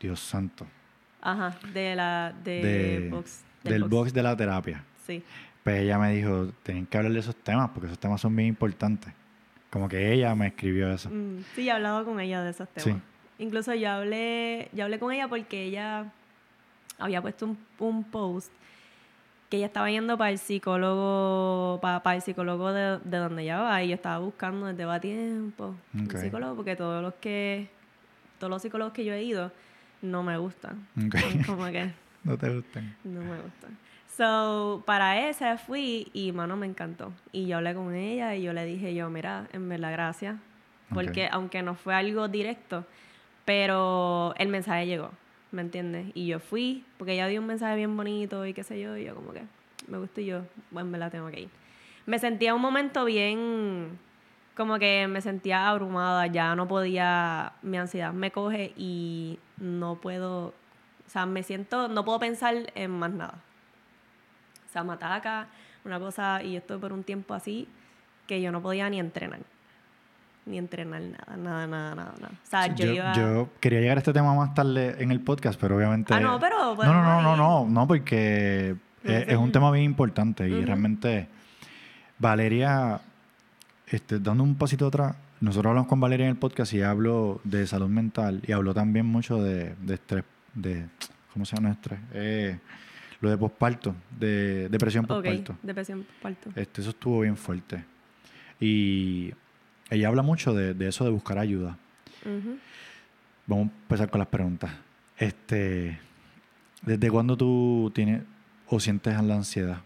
Dios Santo. Ajá, de la de, box, del, box. de la terapia. Sí. Pues ella me dijo, tienen que hablar de esos temas porque esos temas son bien importantes. Como que ella me escribió eso. Mm, sí, he hablado con ella de esos temas. Incluso yo hablé, yo hablé con ella porque ella había puesto un, post que ella estaba yendo para el psicólogo, para, el psicólogo de, donde ella va, y yo estaba buscando desde va tiempo un psicólogo, porque todos los que, todos los psicólogos que yo he ido no me gustan. Como que [laughs] no te gustan. No me gustan. So, para esa fui y, mano, me encantó. Y yo hablé con ella y yo le dije, yo, mira, en verdad, gracias. Porque aunque no fue algo directo, pero el mensaje llegó, ¿me entiendes? Y yo fui, porque ella dio un mensaje bien bonito y qué sé yo, y yo como que, me gusta y yo, bueno, en verdad tengo que ir. Me sentía un momento bien, como que me sentía abrumada, ya no podía, mi ansiedad me coge y no puedo, o sea, me siento, no puedo pensar en más nada sea, mataca, una cosa, y esto por un tiempo así, que yo no podía ni entrenar. Ni entrenar nada, nada, nada, nada. O sea, yo, iba... yo, quería llegar a este tema más tarde en el podcast, pero obviamente... Ah, no, pero... No, no, no, no, no, no, porque es, un tema bien importante y realmente Valeria, este, dando un pasito atrás, nosotros hablamos con Valeria en el podcast y hablo de salud mental y habló también mucho de, de estrés, de... ¿Cómo se llama estrés? Eh, lo de posparto, de depresión posparto. Okay, depresión posparto. Este, eso estuvo bien fuerte. Y ella habla mucho de, eso de buscar ayuda. Vamos a empezar con las preguntas. Este, ¿Desde cuándo tú tienes o sientes la ansiedad?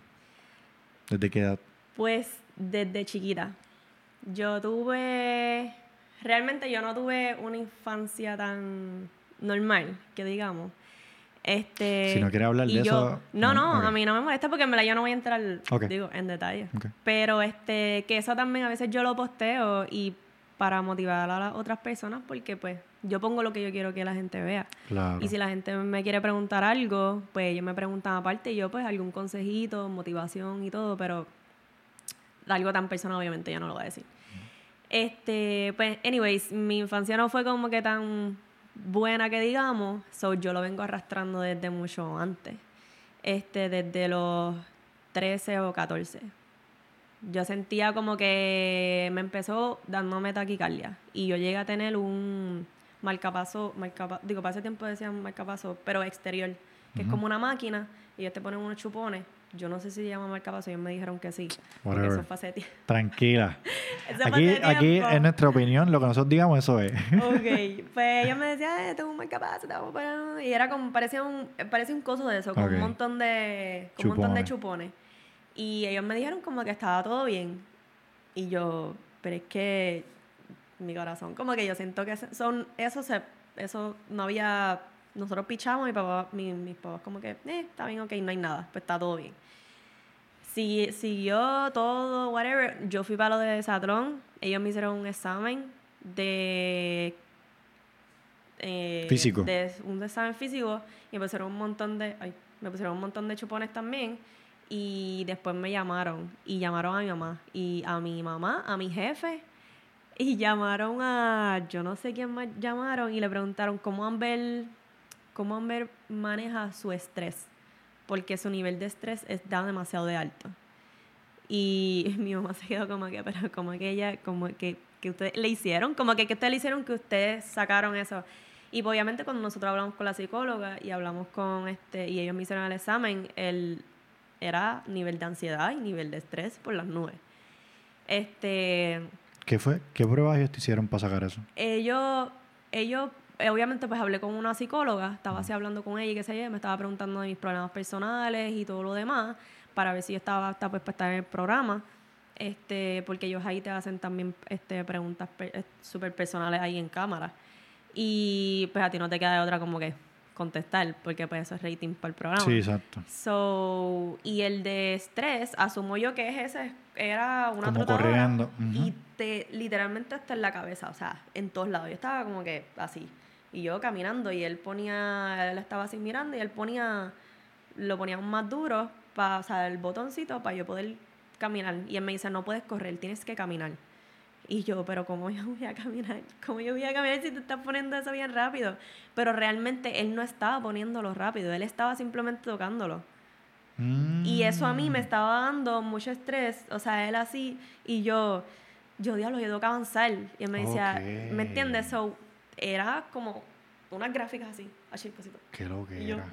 ¿Desde qué edad? Pues desde chiquita. Yo tuve, realmente yo no tuve una infancia tan normal, que digamos. Este, si no quiere hablar de eso. No, no, a mí no me molesta porque en verdad yo no voy a entrar digo, en detalle. Pero este, que eso también a veces yo lo posteo y para motivar a las otras personas porque pues yo pongo lo que yo quiero que la gente vea. Y si la gente me quiere preguntar algo, pues ellos me preguntan aparte y yo pues algún consejito, motivación y todo, pero algo tan personal obviamente yo no lo voy a decir. Este, pues, anyways, mi infancia no fue como que tan buena que digamos, so yo lo vengo arrastrando desde mucho antes, este, desde los 13 o 14. Yo sentía como que me empezó dándome taquicardia y yo llegué a tener un, marcapaso, marcapa, digo, para ese tiempo decían marcapaso, pero exterior, que es como una máquina y ellos te ponen unos chupones. Yo no sé si se llama marcapaso, ellos me dijeron que sí. Porque eso fue hace [laughs] Tranquila. aquí, aquí, en nuestra opinión, lo que nosotros digamos, eso es. ok, [laughs] pues ellos me decían, eh, tengo un marcapaso, te vamos para... Y era como, parecía un, parecía un coso de eso, con un montón de, con un montón de chupones. Y ellos me dijeron como que estaba todo bien. Y yo, pero es que mi corazón, como que yo siento que son, eso se, eso no había, nosotros pichamos y papá, mi, mis papás como que, eh, está bien, ok, no hay nada, pues está todo bien. Si, siguió todo, whatever, yo fui para lo de Satrón, ellos me hicieron un examen de... Eh, físico. De un examen físico y me pusieron un montón de, ay, me pusieron un montón de chupones también y después me llamaron y llamaron a mi mamá y a mi mamá, a mi jefe y [laughs] llamaron a, yo no sé quién más llamaron y le preguntaron cómo Amber, cómo Amber maneja su estrés, porque su nivel de estrés está demasiado de alto. Y [laughs] mi mamá se quedó como que, pero como que ella, como que, que ustedes le hicieron, como que, que ustedes le hicieron que ustedes sacaron eso. Y obviamente cuando nosotros hablamos con la psicóloga y hablamos con este, y ellos me hicieron el examen, el, era nivel de ansiedad y nivel de estrés por las nubes. Este, ¿Qué fue? ¿Qué pruebas ellos te hicieron para sacar eso? Ellos, ellos, obviamente pues hablé con una psicóloga, estaba así hablando con ella y qué sé yo, me estaba preguntando de mis problemas personales y todo lo demás, para ver si yo estaba apta pues, para estar en el programa. Este, porque ellos ahí te hacen también este, preguntas eh, súper personales ahí en cámara. Y pues a ti no te queda de otra como que contestar, porque pues eso es rating para el programa. Sí, exacto. So, y el de estrés, asumo yo que es ese, era una como corriendo. Y te, literalmente hasta en la cabeza, o sea, en todos lados. Yo estaba como que así. Y yo caminando y él ponía, él estaba así mirando y él ponía, lo ponía más duro, para, o sea, el botoncito para yo poder caminar. Y él me dice, no puedes correr, tienes que caminar. Y yo, pero ¿cómo yo voy a caminar? ¿Cómo yo voy a caminar si te estás poniendo eso bien rápido? Pero realmente él no estaba poniéndolo rápido, él estaba simplemente tocándolo. Y eso a mí me mm. estaba dando mucho estrés, o sea, él así, y yo, yo, diablo, yo tengo que avanzar. Y él me decía, ¿me entiendes? So, era como unas gráficas así, así cosito. Qué lo que era.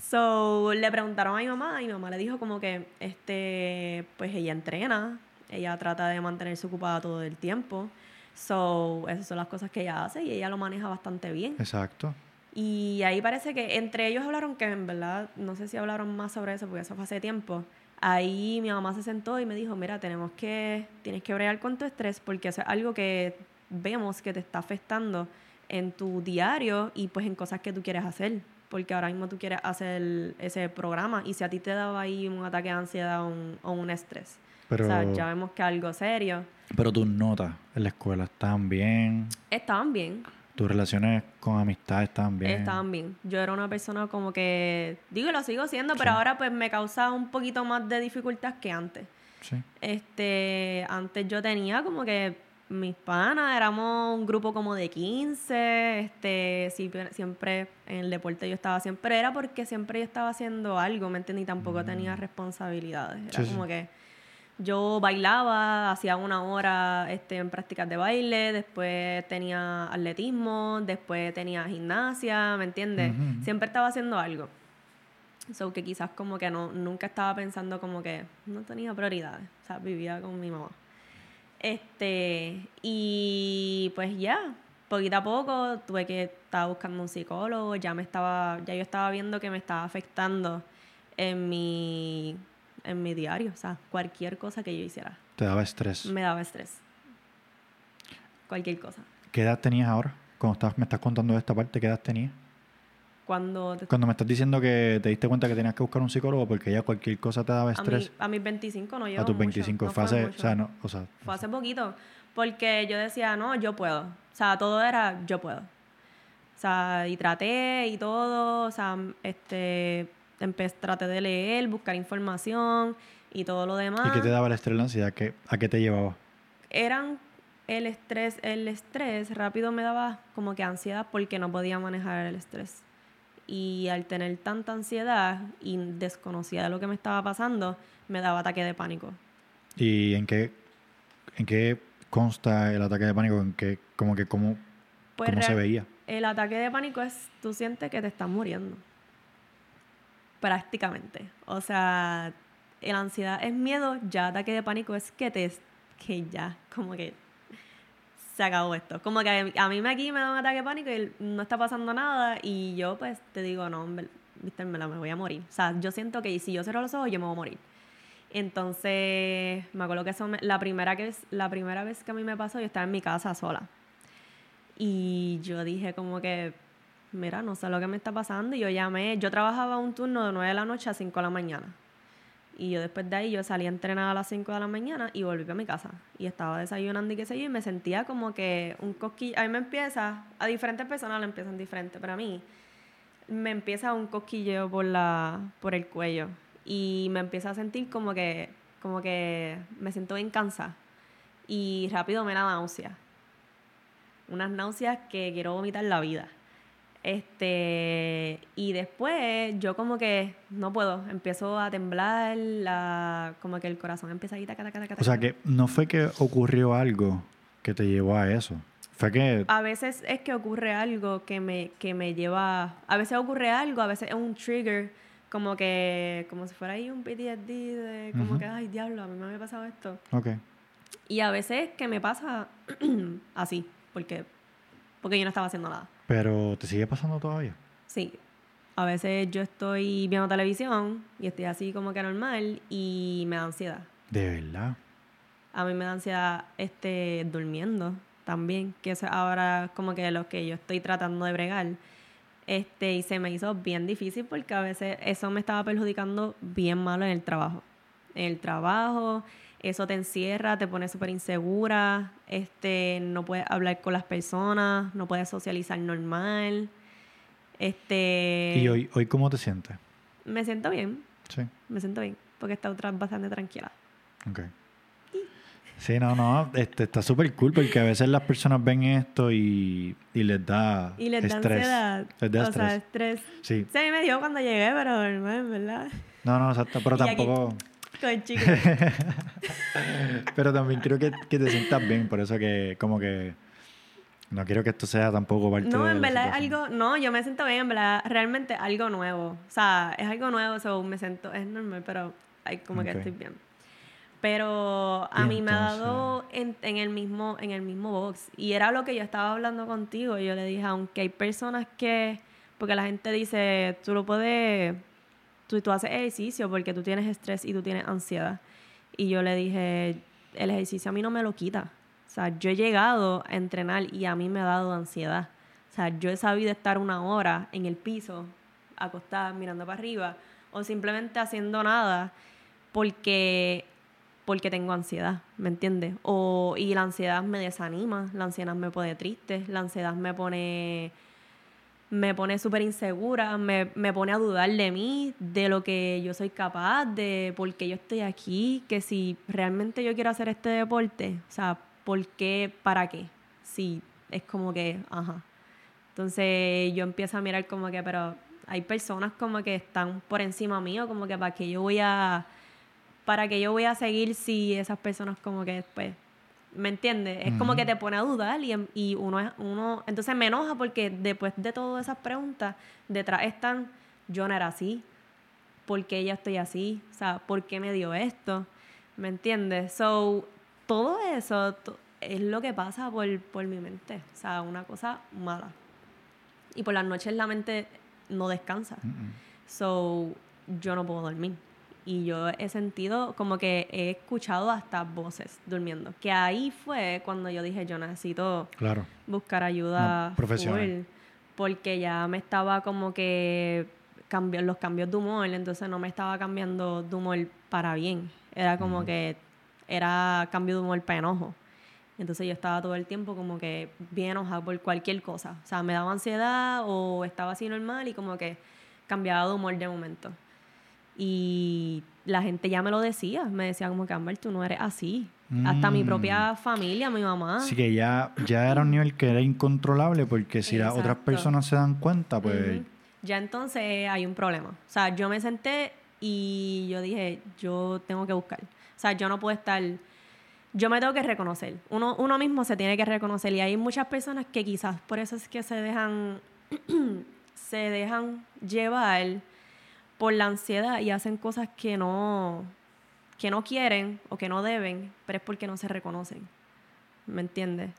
So, le preguntaron a mi mamá y mi mamá le dijo como que, este, pues ella entrena, ella trata de mantenerse ocupada todo el tiempo. So, esas son las cosas que ella hace y ella lo maneja bastante bien. Exacto. Y ahí parece que entre ellos hablaron que en verdad, no sé si hablaron más sobre eso porque eso fue hace tiempo. Ahí mi mamá se sentó y me dijo, mira, tenemos que, tienes que bregar con tu estrés porque eso es algo que vemos que te está afectando en tu diario y pues en cosas que tú quieres hacer. Porque ahora mismo tú quieres hacer ese programa y si a ti te daba ahí un ataque de ansiedad o un estrés o sea, ya vemos que algo serio. Pero tus notas en la escuela estaban bien. Estaban bien. Tus relaciones con amistad estaban bien. Estaban bien. Yo era una persona como que, digo, lo sigo siendo, pero ahora pues me causa un poquito más de dificultad que antes. Sí. Este, antes yo tenía como que mis panas, éramos un grupo como de 15, este, siempre en el deporte yo estaba siempre, era porque siempre yo estaba haciendo algo, ¿me entiendes? Y tampoco tenía mm. responsabilidades. Era como que yo bailaba, hacía una hora este, en prácticas de baile, después tenía atletismo, después tenía gimnasia, ¿me entiendes? Siempre estaba haciendo algo. So que quizás como que no, nunca estaba pensando como que no tenía prioridades. O sea, vivía con mi mamá. Este, y pues ya, poquito a poco tuve que estar buscando un psicólogo, ya me estaba, ya yo estaba viendo que me estaba afectando en mi en mi diario. O sea, cualquier cosa que yo hiciera. ¿Te daba estrés? Me daba estrés. Cualquier cosa. ¿Qué edad tenías ahora? Cuando estás, me estás contando esta parte, ¿qué edad tenías? Cuando, Cuando me estás diciendo que te diste cuenta que tenías que buscar un psicólogo porque ya cualquier cosa te daba estrés. A, mis 25 no llevo A tus 25, fue, hace, o sea, no, o sea, fue hace poquito. Porque yo decía, no, yo puedo. O sea, todo era, yo puedo. O sea, y traté y todo, o sea, este, traté de leer, buscar información y todo lo demás. ¿Y qué te daba el estrés, la ansiedad? ¿A qué te llevaba? Eran el estrés, el estrés rápido me daba como que ansiedad porque no podía manejar el estrés. Y al tener tanta ansiedad y desconocida de lo que me estaba pasando, me daba ataque de pánico. ¿Y en qué, en qué consta el ataque de pánico? ¿En qué, como que, cómo, Pues ¿Cómo se veía? El ataque de pánico es, tú sientes que te estás muriendo. Prácticamente. O sea, la ansiedad es miedo, ya ataque de pánico es que te, que ya, como que se acabó esto. Como que a mí me aquí me da un ataque de pánico y no está pasando nada y yo pues te digo, no, viste, me, me voy a morir. O sea, yo siento que si yo cierro los ojos yo me voy a morir. Entonces, me acuerdo que eso la, primera que, la primera vez que a mí me pasó, yo estaba en mi casa sola. Y yo dije como que, mira, no sé lo que me está pasando. Y yo llamé, yo trabajaba un turno de 9 de la noche a 5 de la mañana. Y yo después de ahí yo salí a entrenar a las 5 de la mañana y volví a mi casa. Y estaba desayunando y qué sé yo, y me sentía como que un cosquillo. A mí me empieza, a diferentes personas le empiezan diferente, pero a mí me empieza un cosquilleo por, la, por el cuello. Y me empieza a sentir como que, como que me siento bien cansada. Y rápido me da náusea. Unas náuseas que quiero vomitar la vida. Este, y después yo como que no puedo, empiezo a temblar, la, como que el corazón empieza a ir taca, taca, taca, O sea que no fue que ocurrió algo que te llevó a eso. Fue que... A veces es que ocurre algo que me, que me lleva... A veces ocurre algo, a veces es un trigger, como que... Como si fuera ahí un PTSD de... Como que, ay, diablo, a mí me había pasado esto. Ok. Y a veces que me pasa [clears throat] así, porque, porque yo no estaba haciendo nada. Pero ¿te sigue pasando todavía? Sí. A veces yo estoy viendo televisión y estoy así como que normal y me da ansiedad. ¿De verdad? A mí me da ansiedad este, durmiendo también, que es ahora como que lo que yo estoy tratando de bregar. Este, y se me hizo bien difícil porque a veces eso me estaba perjudicando bien malo en el trabajo. En el trabajo, eso te encierra, te pone súper insegura, este, no puedes hablar con las personas, no puedes socializar normal. Este, ¿Y hoy, hoy cómo te sientes? Me siento bien. Sí. Me siento bien, porque he estado bastante tranquila. Ok. Sí, no, no, este, está súper cool porque a veces las personas ven esto y, y les da y les da ansiedad. Les da o estrés. Sea, estrés. Sí. Sí, me dio cuando llegué, pero en verdad. No, no, exacto, pero tampoco... Con chico. [laughs] Pero también creo que, que, te sientas bien, por eso que como que no quiero que esto sea tampoco parte No, en verdad es algo, no, yo me siento bien, en verdad, realmente algo nuevo. O sea, es algo nuevo, so me siento, es normal, pero hay como que estoy bien. Pero a mí me ha dado en, en, el mismo, en el mismo box. Y era lo que yo estaba hablando contigo. Yo le dije, aunque hay personas que, porque la gente dice, tú lo puedes tú, tú haces ejercicio porque tú tienes estrés y tú tienes ansiedad. Y yo le dije, el ejercicio a mí no me lo quita. O sea, yo he llegado a entrenar y a mí me ha dado ansiedad. O sea, yo he sabido estar una hora en el piso, acostada, mirando para arriba, o simplemente haciendo nada porque, porque tengo ansiedad, ¿me entiendes? O, y la ansiedad me desanima, la ansiedad me pone triste, la ansiedad me pone me pone súper insegura, me, me, pone a dudar de mí, de lo que yo soy capaz, de por qué yo estoy aquí, que si realmente yo quiero hacer este deporte, o sea, ¿por qué? ¿Para qué? Sí, es como que, ajá. Entonces yo empiezo a mirar como que, pero hay personas como que están por encima mío, como que para qué yo voy a, para que yo voy a seguir si esas personas como que después ¿Me entiendes? Es como que te pone a dudar y, y uno, uno... Entonces me enoja porque después de todas esas preguntas, detrás están, yo no era así, ¿por qué ya estoy así? O sea, ¿por qué me dio esto? ¿Me entiendes? So, todo eso es lo que pasa por, por mi mente. O sea, una cosa mala. Y por las noches la mente no descansa. So, yo no puedo dormir y yo he sentido como que he escuchado hasta voces durmiendo. Que ahí fue cuando yo dije, yo necesito buscar ayuda profesional. porque ya me estaba como que cambió, los cambios de humor, entonces no me estaba cambiando de humor para bien. Era como que era cambio de humor para enojo. Entonces yo estaba todo el tiempo como que bien enojada por cualquier cosa. O sea, me daba ansiedad o estaba así normal y como que cambiaba de humor de momento. Y la gente ya me lo decía, me decía como que, Amber, tú no eres así. Hasta mi propia mm. familia, mi mamá. Así que ya, ya era un nivel que era incontrolable porque si las otras personas se dan cuenta, pues... Ya entonces hay un problema. O sea, yo me senté y yo dije, yo tengo que buscar. O sea, yo no puedo estar... yo me tengo que reconocer. Uno, uno mismo se tiene que reconocer. Y hay muchas personas que quizás por eso es que se dejan, [clears throat] se dejan llevar por la ansiedad y hacen cosas que no, que no quieren o que no deben, pero es porque no se reconocen. ¿Me entiendes?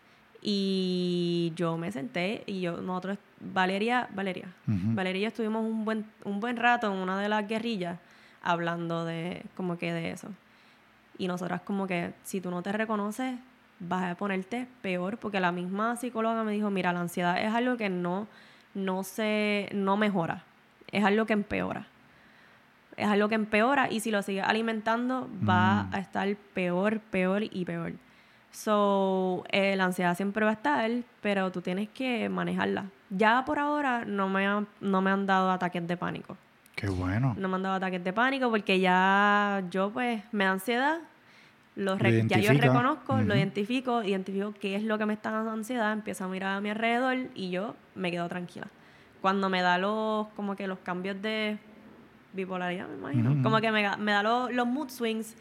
Y yo me senté y yo, nosotros, Valeria, Valeria, Valeria y yo estuvimos un buen, un buen rato en una de las guerrillas hablando de, como que de eso. Y nosotras como que, si tú no te reconoces, vas a ponerte peor, porque la misma psicóloga me dijo, mira, la ansiedad es algo que no, no se, no mejora, es algo que empeora. Es algo que empeora y si lo sigues alimentando va mm. a estar peor, peor y peor. So, eh, la ansiedad siempre va a estar, pero tú tienes que manejarla. Ya por ahora no me, no me han dado ataques de pánico. Qué bueno. No me han dado ataques de pánico porque ya yo pues me da ansiedad, lo, ya yo reconozco, lo identifico, identifico qué es lo que me está dando ansiedad, empiezo a mirar a mi alrededor y yo me quedo tranquila. Cuando me da los, como que los cambios de bipolaridad, me imagino, como que me, me da los, los mood swings,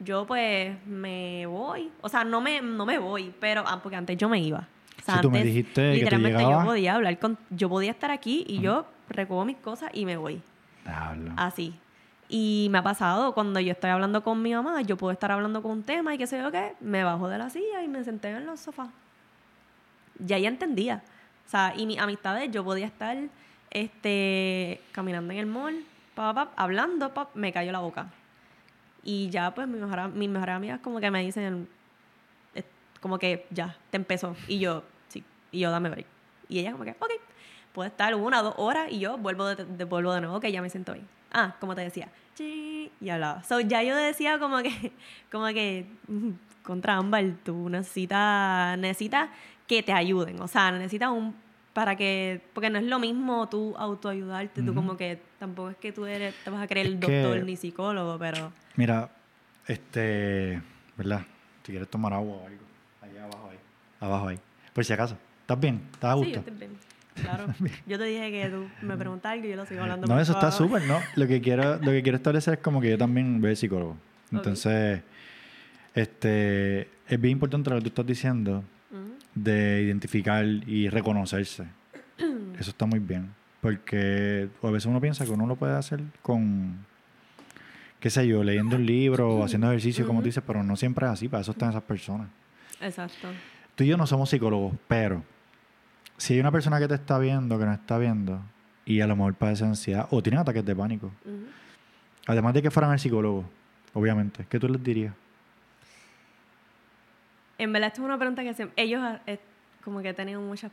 yo pues me voy. O sea, no me, no me voy, pero ah, porque antes yo me iba. O sea, tú me dijiste literalmente yo podía hablar con, yo podía estar aquí y yo recojo mis cosas y me voy. Así. Y me ha pasado cuando yo estoy hablando con mi mamá, yo puedo estar hablando con un tema y qué sé yo qué, me bajo de la silla y me senté en los sofás. Ya ella entendía. O sea, y mis amistades, yo podía estar este, caminando en el mall, hablando, me cayó la boca. Y ya, pues, mi mejor, mis mejores amigas como que me dicen, como que ya, te empezó. Y yo, sí. Y yo, dame break. Y ella como que, ok puede estar una o dos horas y yo vuelvo de, de, vuelvo de nuevo, que ya me siento bien. Ah, como te decía, y hablaba. So, ya yo decía como que, [laughs] como que, [laughs] contra Ámbar, tú necesitas, necesitas que te ayuden, o sea, necesitas un, para que, porque no es lo mismo tú autoayudarte, tú como que, tampoco es que tú eres, te vas a creer el doctor ni psicólogo, pero... Mira, este, ¿verdad? Si quieres tomar agua o algo, allá abajo ahí, abajo ahí, por si acaso. ¿Estás bien? ¿Estás a gusto? Sí, yo estoy bien. Claro. [laughs] Yo te dije que tú me preguntas algo y yo lo sigo hablando. No, eso está súper, ¿no? Lo que quiero, lo que quiero establecer es como que yo también veo psicólogo. Entonces, este, es bien importante lo que tú estás diciendo de identificar y reconocerse. [clears throat] eso está muy bien. Porque a veces uno piensa que uno lo puede hacer con, qué sé yo, leyendo un libro o haciendo ejercicio, como tú dices, pero no siempre es así. Para eso están esas personas. Exacto. Tú y yo no somos psicólogos, pero si hay una persona que te está viendo, que no está viendo, y a lo mejor padece ansiedad o tiene ataques de pánico, además de que fueran al psicólogo, obviamente, ¿qué tú les dirías? En verdad, esto es una pregunta que ellos, eh, como que he tenido muchas,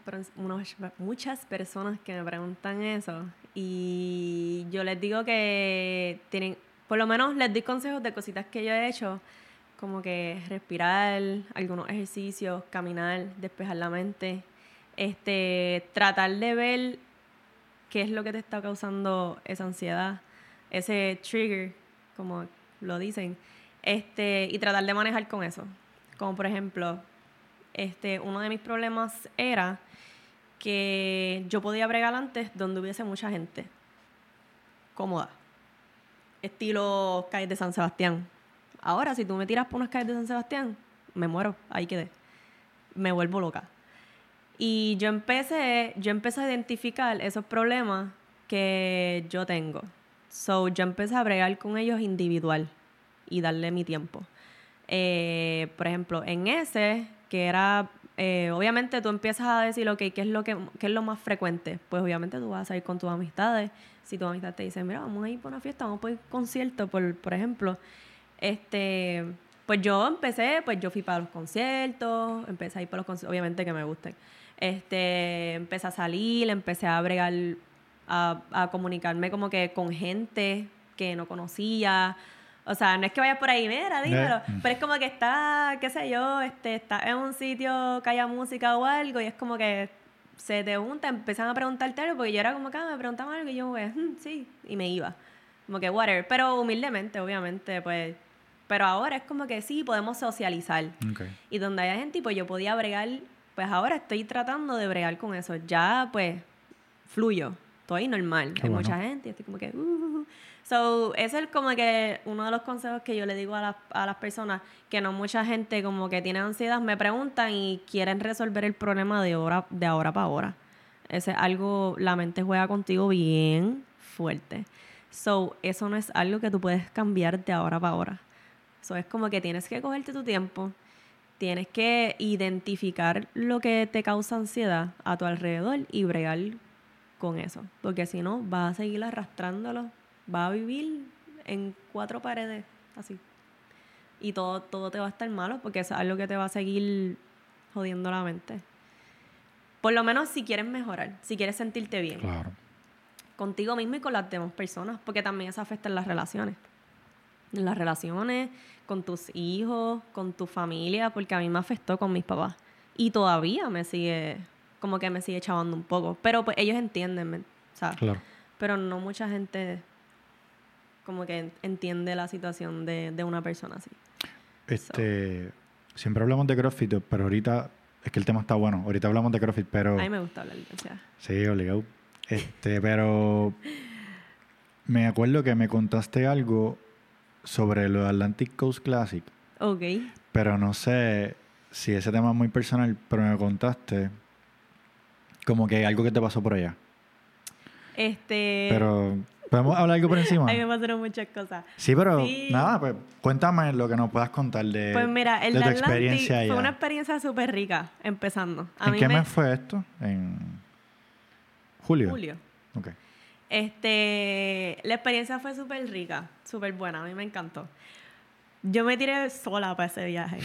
muchas personas que me preguntan eso, y yo les digo que tienen, por lo menos les doy consejos de cositas que yo he hecho, como que respirar, algunos ejercicios, caminar, despejar la mente este, tratar de ver qué es lo que te está causando esa ansiedad, ese trigger, como lo dicen, este, y tratar de manejar con eso. Como por ejemplo, este, uno de mis problemas era que yo podía bregar antes donde hubiese mucha gente cómoda. Estilo calles de San Sebastián. Ahora, si tú me tiras por unas calles de San Sebastián, me muero, ahí quedé. Me vuelvo loca. Y yo empecé, yo empecé a identificar esos problemas que yo tengo. So, yo empecé a bregar con ellos individual y darle mi tiempo. Eh, por ejemplo, en ese, que era, eh, obviamente tú empiezas a decir, ok, ¿qué es, lo que, ¿qué es lo más frecuente? Pues obviamente tú vas a ir con tus amistades. Si tu amistad te dice, mira, vamos a ir por una fiesta, vamos a ir a un concierto, por, por ejemplo. Este, pues yo empecé, pues yo fui para los conciertos, empecé a ir para los conciertos, obviamente que me gusten. Este, empecé a salir, empecé a bregar, a, a comunicarme como que con gente que no conocía. O sea, no es que vayas por ahí, mira, dímelo. Mm. Pero es como que está, qué sé yo, este, está en un sitio que haya música o algo y es como que se te junta, empiezan a preguntarte algo porque yo era como que ah, me preguntaban algo y yo, pues, sí, y me iba. Como que whatever. Pero humildemente, obviamente, pues. Pero ahora es como que sí, podemos socializar. Y donde haya gente, pues yo podía bregar pues ahora estoy tratando de bregar con eso. Ya, pues, fluyo. Estoy normal. Hay mucha gente y estoy como que... Uh, So, ese es como que uno de los consejos que yo le digo a, a las personas, que no mucha gente como que tiene ansiedad, me preguntan y quieren resolver el problema de, hora, de ahora para ahora. Ese es algo, la mente juega contigo bien fuerte. So, eso no es algo que tú puedes cambiar de ahora para ahora. Eso es como que tienes que cogerte tu tiempo, tienes que identificar lo que te causa ansiedad a tu alrededor y bregar con eso. Porque si no, vas a seguir arrastrándolo va a vivir en cuatro paredes, así. Y todo, todo te va a estar malo porque es algo que te va a seguir jodiendo la mente. Por lo menos si quieres mejorar, si quieres sentirte bien. Claro. Contigo mismo y con las demás personas, porque también eso afecta en las relaciones. En las relaciones, con tus hijos, con tu familia, porque a mí me afectó con mis papás. Y todavía me sigue, como que me sigue chavando un poco. Pero pues ellos entienden, ¿sabes? Claro. Pero no mucha gente como que entiende la situación de, de una persona así. Este, siempre hablamos de CrossFit, pero ahorita es que el tema está bueno. Ahorita hablamos de CrossFit, pero. A mí me gusta hablar, o sea. Sí, obligado. Este, pero me acuerdo que me contaste algo sobre lo de Atlantic Coast Classic. Ok. Pero no sé si ese tema es muy personal, pero me contaste como que algo que te pasó por allá. Este. Pero ¿Podemos [laughs] hablar algo por encima? A mí me pasaron muchas cosas. Sí, pero nada, pues cuéntame lo que nos puedas contar de, pues mira, el de, tu experiencia allá. Fue una experiencia súper rica, empezando. ¿En qué mes fue esto? ¿En julio? Julio. Ok. Este, la experiencia fue súper rica, súper buena, a mí me encantó. Yo me tiré sola para ese viaje.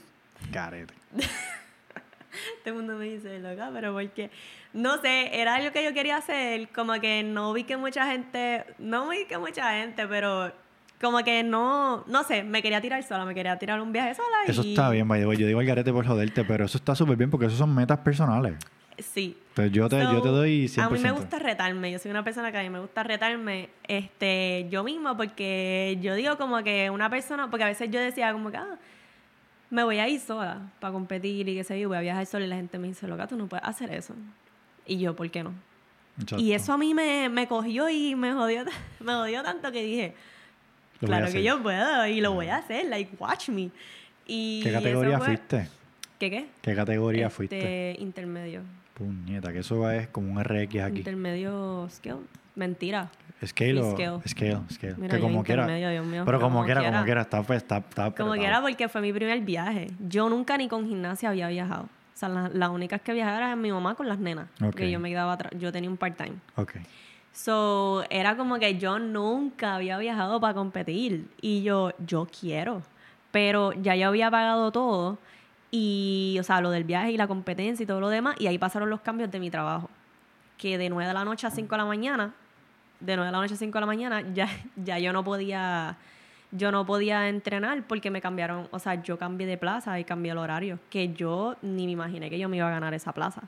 [laughs] Carete. [laughs] Todo el mundo me dice, loca, pero porque no sé, era algo que yo quería hacer, como que no vi que mucha gente, no vi que mucha gente, pero como que no, no sé, me quería tirar sola, me quería tirar un viaje sola. Eso está bien, vaya, yo digo al garete por joderte, pero eso está súper bien porque eso son metas personales. Sí. Entonces yo te, yo te doy 100%. A mí me gusta retarme, yo soy una persona que a mí me gusta retarme este, yo misma porque yo digo como que una persona, porque a veces yo decía como que, ah, me voy a ir sola para competir y qué sé yo, voy a viajar sola y la gente me dice, loca, tú no puedes hacer eso. Y yo, ¿por qué no? Y eso a mí me, me, cogió y me jodió, [laughs] me jodió tanto que dije, claro que yo puedo y lo voy a hacer, like, watch me. Y ¿Qué categoría fuiste? ¿Qué qué? ¿Qué categoría este, fuiste? Intermedio. Puñeta, que eso es como un RX aquí. Intermedio scale. Mentira. Scale o scale, scale. scale. que como quiera. pero como, quiera, como quiera, está, pues, está, está Como quiera, porque fue mi primer viaje. Yo nunca ni con gimnasia había viajado. Sea, las la únicas que viajaba eran mi mamá con las nenas. Que yo me quedaba atrás. Yo tenía un part-time. Ok. So, era como que yo nunca había viajado para competir. Y yo, yo quiero. Pero ya yo había pagado todo. Y, o sea, lo del viaje y la competencia y todo lo demás. Y ahí pasaron los cambios de mi trabajo. Que de 9 de la noche a 5 de la mañana de 9 de la noche a 5 de la mañana, ya, ya yo no podía yo no podía entrenar porque me cambiaron, o sea, yo cambié de plaza y cambié el horario, que yo ni me imaginé que yo me iba a ganar esa plaza.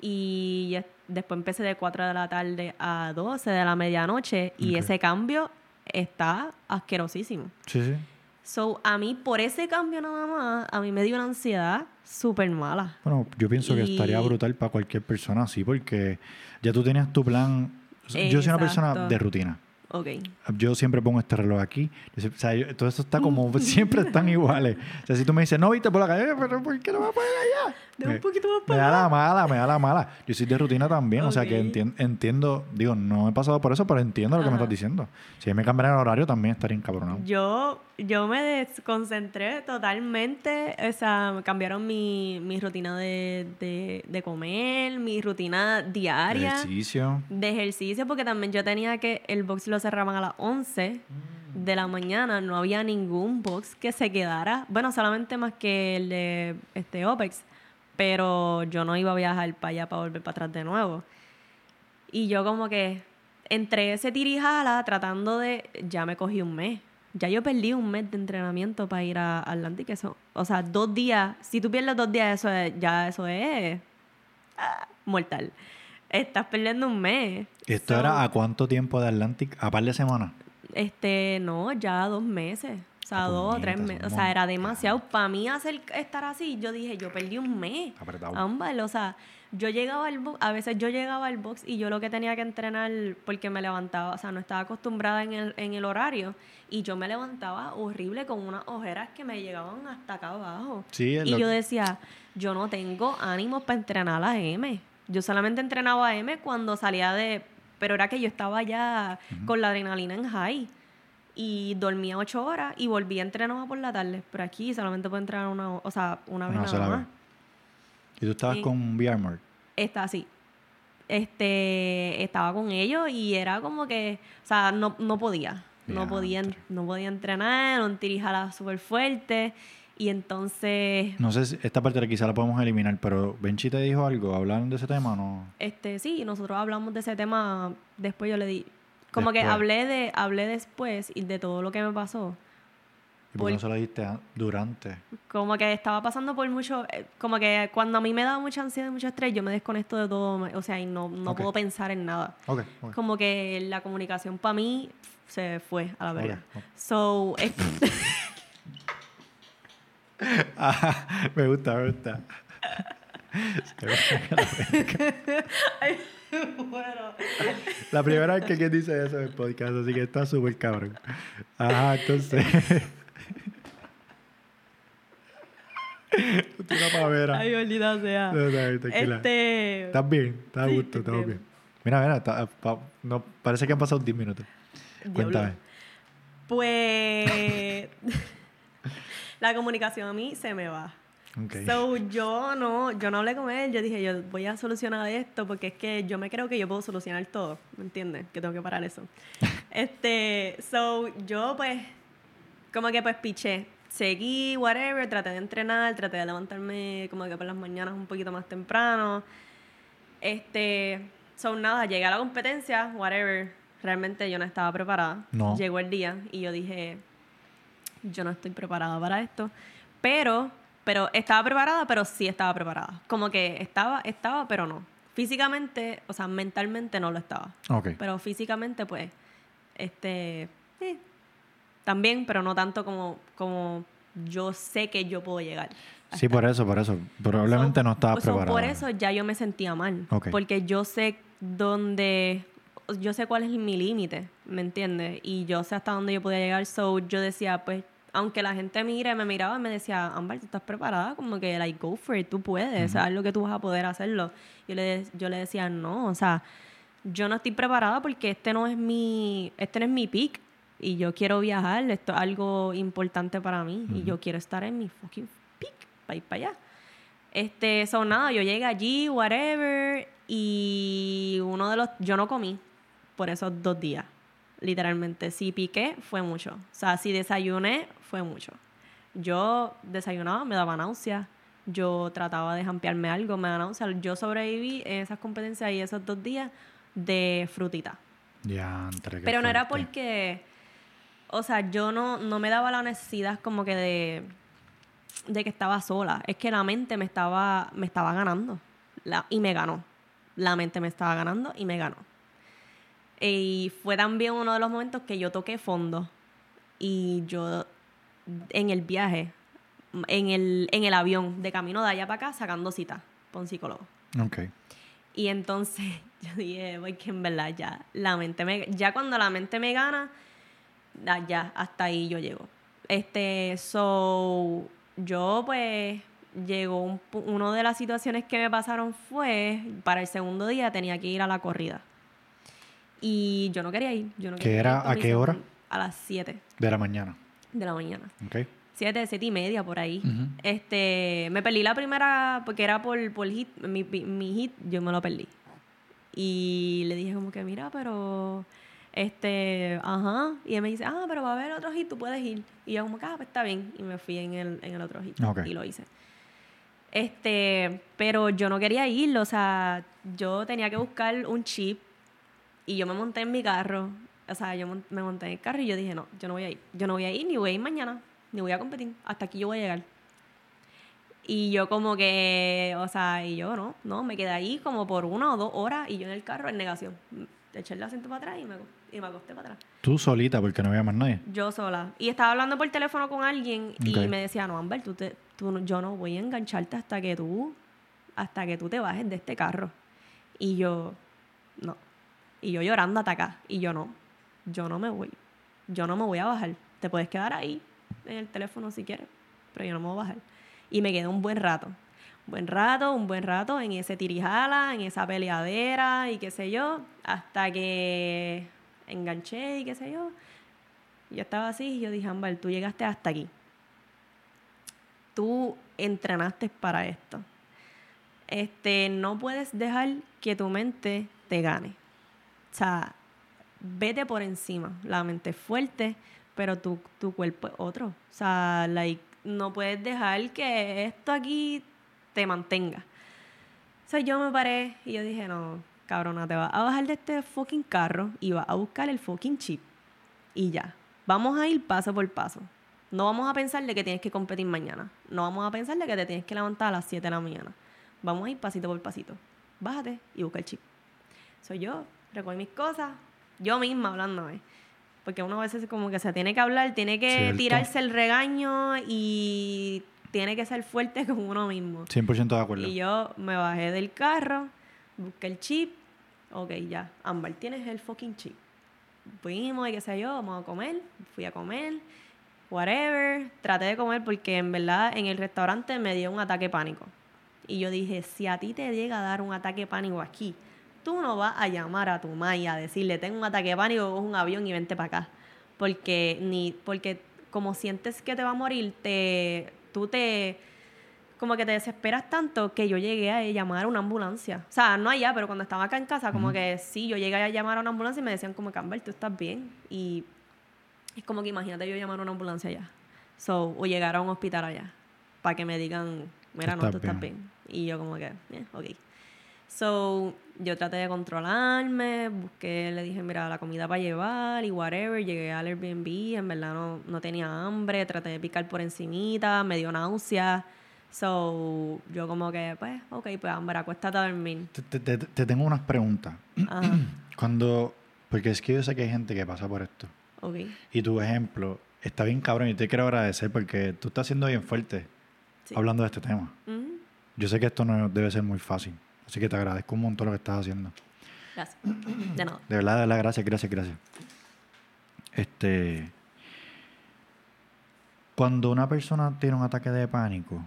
Y después empecé de 4 de la tarde a 12 de la medianoche y ese cambio está asquerosísimo. Sí, sí. So, a mí, por ese cambio nada más, a mí me dio una ansiedad súper mala. Bueno, yo pienso que estaría brutal para cualquier persona así, porque ya tú tenías tu plan yo soy una persona de rutina. Okay. Yo siempre pongo este reloj aquí. O sea, todo eso está como [laughs] siempre están iguales. O sea, si tú me dices, no viste por la calle, pero ¿por qué no vas a poner allá? me, un poquito más me da la mala, me da la mala. Yo soy de rutina también, o sea que entiendo, digo, no he pasado por eso, pero entiendo lo que me estás diciendo. Si me cambiaran el horario también estaría encabronado. Yo, yo me desconcentré totalmente, o sea, me cambiaron mi, mi rutina de, de, de comer, mi rutina diaria. De ejercicio. De ejercicio, porque también yo tenía que, el box lo cerraban a las 11 de la mañana, no había ningún box que se quedara, bueno, solamente más que el de este OPEX pero yo no iba a viajar para allá para volver para atrás de nuevo. Y yo como que entre ese tirijala tratando de, ya me cogí un mes. Ya yo perdí un mes de entrenamiento para ir a Atlantic. Eso, o sea, dos días. Si tú pierdes dos días, eso es, ya eso es ah, mortal. Estás perdiendo un mes. ¿Esto era a cuánto tiempo de Atlantic? ¿A par de semanas? Este, no, ya dos meses. sea, dos o tres meses. O sea, era demasiado. Para mí hacer estar así, yo dije, yo perdí un mes. Apretado. o sea, yo llegaba al box, a veces yo llegaba al box y yo lo que tenía que entrenar porque me levantaba, o sea, no estaba acostumbrada en el, en el horario y yo me levantaba horrible con unas ojeras que me llegaban hasta acá abajo. Sí, y yo decía, yo no tengo ánimos para entrenar a M. Yo solamente entrenaba a M cuando salía de, pero era que yo estaba ya con la adrenalina en high y dormía ocho horas y volvía a entrenar por la tarde. Pero aquí solamente puedo entrenar una, o sea, una vez nada más. ¿Y tú estabas con VR Está así. Este, estaba con ellos y era como que, o sea, no, no podía. No podía, no podía entrenar, un tirijala súper fuerte. Y entonces... No sé si esta parte quizá la podemos eliminar, pero Benchi te dijo algo, ¿hablaron de ese tema o no? Este, sí, nosotros hablamos de ese tema, después yo le di... Como que hablé de hablé después y de todo lo que me pasó. ¿Y por, qué no se lo dijiste durante? Como que estaba pasando por mucho... Eh, como que cuando a mí me daba mucha ansiedad, mucho estrés, yo me desconecto de todo, o sea, y no, no puedo pensar en nada. Como que la comunicación para mí se fue a la verga. So... [laughs] me gusta, me gusta. [laughs] La primera vez que alguien dice eso en el podcast, así que está súper cabrón. Ajá, entonces. [laughs] Una pavera. Ay, olvidado sea. No, Este... ¿Estás bien? ¿Estás a gusto? ¿Estamos bien? Mira, mira, no, parece que han pasado 10 minutos. Cuéntame. Pues [laughs] la comunicación a mí se me va. Okay. So, yo no, yo no hablé con él, yo dije, yo voy a solucionar esto porque es que yo me creo que yo puedo solucionar todo, ¿me entiendes? Que tengo que parar eso. [laughs] este, so, yo pues, como que pues piché, seguí, whatever, traté de entrenar, traté de levantarme como que por las mañanas un poquito más temprano. Este, son nada, llegué a la competencia, whatever, realmente yo no estaba preparada. No. Llegó el día y yo dije, yo no estoy preparada para esto. Pero, pero estaba preparada, pero sí estaba preparada. Como que estaba, estaba, pero no. Físicamente, o sea, mentalmente no lo estaba. Okay. Pero físicamente, pues, este, sí, también, pero no tanto como, como yo sé que yo puedo llegar. Sí, por eso, por eso. Probablemente no estaba preparada. Por eso ya yo me sentía mal. Porque yo sé dónde, yo sé cuál es mi límite, ¿me entiendes? Y yo sé hasta dónde yo podía llegar. So yo decía, pues, aunque la gente mire, me miraba y me decía, Ámbar, ¿tú estás preparada? Como que, like, go for it, tú puedes, sabes lo que tú vas a poder hacerlo. Yo le, yo le decía, no, o sea, yo no estoy preparada porque este no es mi, este no es mi peak y yo quiero viajar, esto es algo importante para mí y yo quiero estar en mi fucking peak para ir para allá. Este, son nada, yo llegué allí, whatever, y uno de los, yo no comí por esos dos días literalmente. Si piqué, fue mucho. O sea, si desayuné, fue mucho. Yo desayunaba, me daba náusea. Yo trataba de jampearme algo, me daba náusea. Yo sobreviví en esas competencias y esos dos días de frutita. Ya, Pero no era porque, o sea, yo no, no me daba la necesidad como que de, de que estaba sola. Es que la mente me estaba, me estaba ganando. La, y me ganó. La mente me estaba ganando y me ganó. Y fue también uno de los momentos que yo toqué fondo. Y yo, en el viaje, en el, en el avión, de camino de allá para acá, sacando cita con psicólogo. Ok. Y entonces [laughs] yo dije, voy que en verdad ya, la mente me, ya cuando la mente me gana, ya, hasta ahí yo llego. Este, so, yo pues, llegó un, una de las situaciones que me pasaron fue, para el segundo día tenía que ir a la corrida. Y yo no quería ir. Yo no ¿Qué era? ¿A qué hora? A las 7. De la mañana. De la mañana. Ok. 7, 7 y media por ahí. Este, me perdí la primera, porque era por, por hit, mi, mi hit, yo me lo perdí. Y le dije como que, mira, pero, este, ajá. Y él me dice, ah, pero va a haber otro hit, tú puedes ir. Y yo como ah, pues está bien. Y me fui en el, en el otro hit. Y lo hice. Este, pero yo no quería ir, o sea, yo tenía que buscar un chip y yo me monté en mi carro, o sea, yo me monté en el carro y yo dije, no, yo no voy a ir. Yo no voy a ir, ni voy a ir mañana, ni voy a competir. Hasta aquí yo voy a llegar. Y yo como que, o sea, y yo no, no, me quedé ahí como por una o dos horas y yo en el carro en negación. Eché el asiento para atrás y me, y me acosté para atrás. ¿Tú solita porque no había más nadie? Yo sola. Y estaba hablando por teléfono con alguien y me decía, no, Amber, tú te, tú, yo no voy a engancharte hasta que tú, hasta que tú te bajes de este carro. Y yo, no. Y yo llorando hasta acá. Y yo no, yo no me voy. Yo no me voy a bajar. Te puedes quedar ahí en el teléfono si quieres, pero yo no me voy a bajar. Y me quedé un buen rato. Un buen rato, un buen rato en ese tirijala, en esa peleadera y qué sé yo, hasta que enganché y qué sé yo. Yo estaba así y yo dije, Ámbar, tú llegaste hasta aquí. Tú entrenaste para esto. Este, no puedes dejar que tu mente te gane. O sea, vete por encima. La mente es fuerte, pero tu, tu cuerpo es otro. O sea, like, no puedes dejar que esto aquí te mantenga. O sea, yo me paré y yo dije, no, cabrona, te vas a bajar de este fucking carro y vas a buscar el fucking chip. Y ya. Vamos a ir paso por paso. No vamos a pensar de que tienes que competir mañana. No vamos a pensar de que te tienes que levantar a las 7 de la mañana. Vamos a ir pasito por pasito. Bájate y busca el chip. Soy yo, recogí mis cosas, yo misma hablándome. Porque uno a veces como que se tiene que hablar, tiene que tirarse el regaño y tiene que ser fuerte [laughs] con uno mismo. 100% de acuerdo. Y yo me bajé del carro, busqué el chip. Ok, ya. Ámbar, tienes el fucking chip. Fuimos y qué sé yo, vamos a comer. Fui a comer. Whatever. Traté de comer porque en verdad en el restaurante me dio un ataque pánico. Y yo dije, si a ti te llega a dar un ataque pánico aquí, tú no vas a llamar a tu maya a decirle, tengo un ataque pánico, coge un avión y vente para acá. Porque, ni, porque como sientes que te va a morir, te, tú te, como que te desesperas tanto que yo llegué a llamar a una ambulancia. O sea, no allá, pero cuando estaba acá en casa, como que sí, yo llegué a llamar a una ambulancia y me decían como, Campbell, tú estás bien. Y es como que imagínate yo llamar a una ambulancia allá. So, o llegar a un hospital allá para que me digan, mira, no, tú estás bien. Y yo como que, yeah, ok. So, yo traté de controlarme, busqué, le dije, mira, la comida para llevar y whatever. Llegué al Airbnb, en verdad no, no tenía hambre, traté de picar por encimita, me dio náusea. So, yo como que, pues, ok, pues, hombre, acuéstate a dormir. Te, te, te tengo unas preguntas. [clears throat] Cuando, porque es que yo sé que hay gente que pasa por esto. Ok. Y tu ejemplo está bien cabrón y te quiero agradecer porque tú estás siendo bien fuerte hablando de este tema. Yo sé que esto no debe ser muy fácil. Así que te agradezco un montón lo que estás haciendo. Gracias. De nada. De verdad, de verdad, gracias, gracias, gracias. Este. Cuando una persona tiene un ataque de pánico,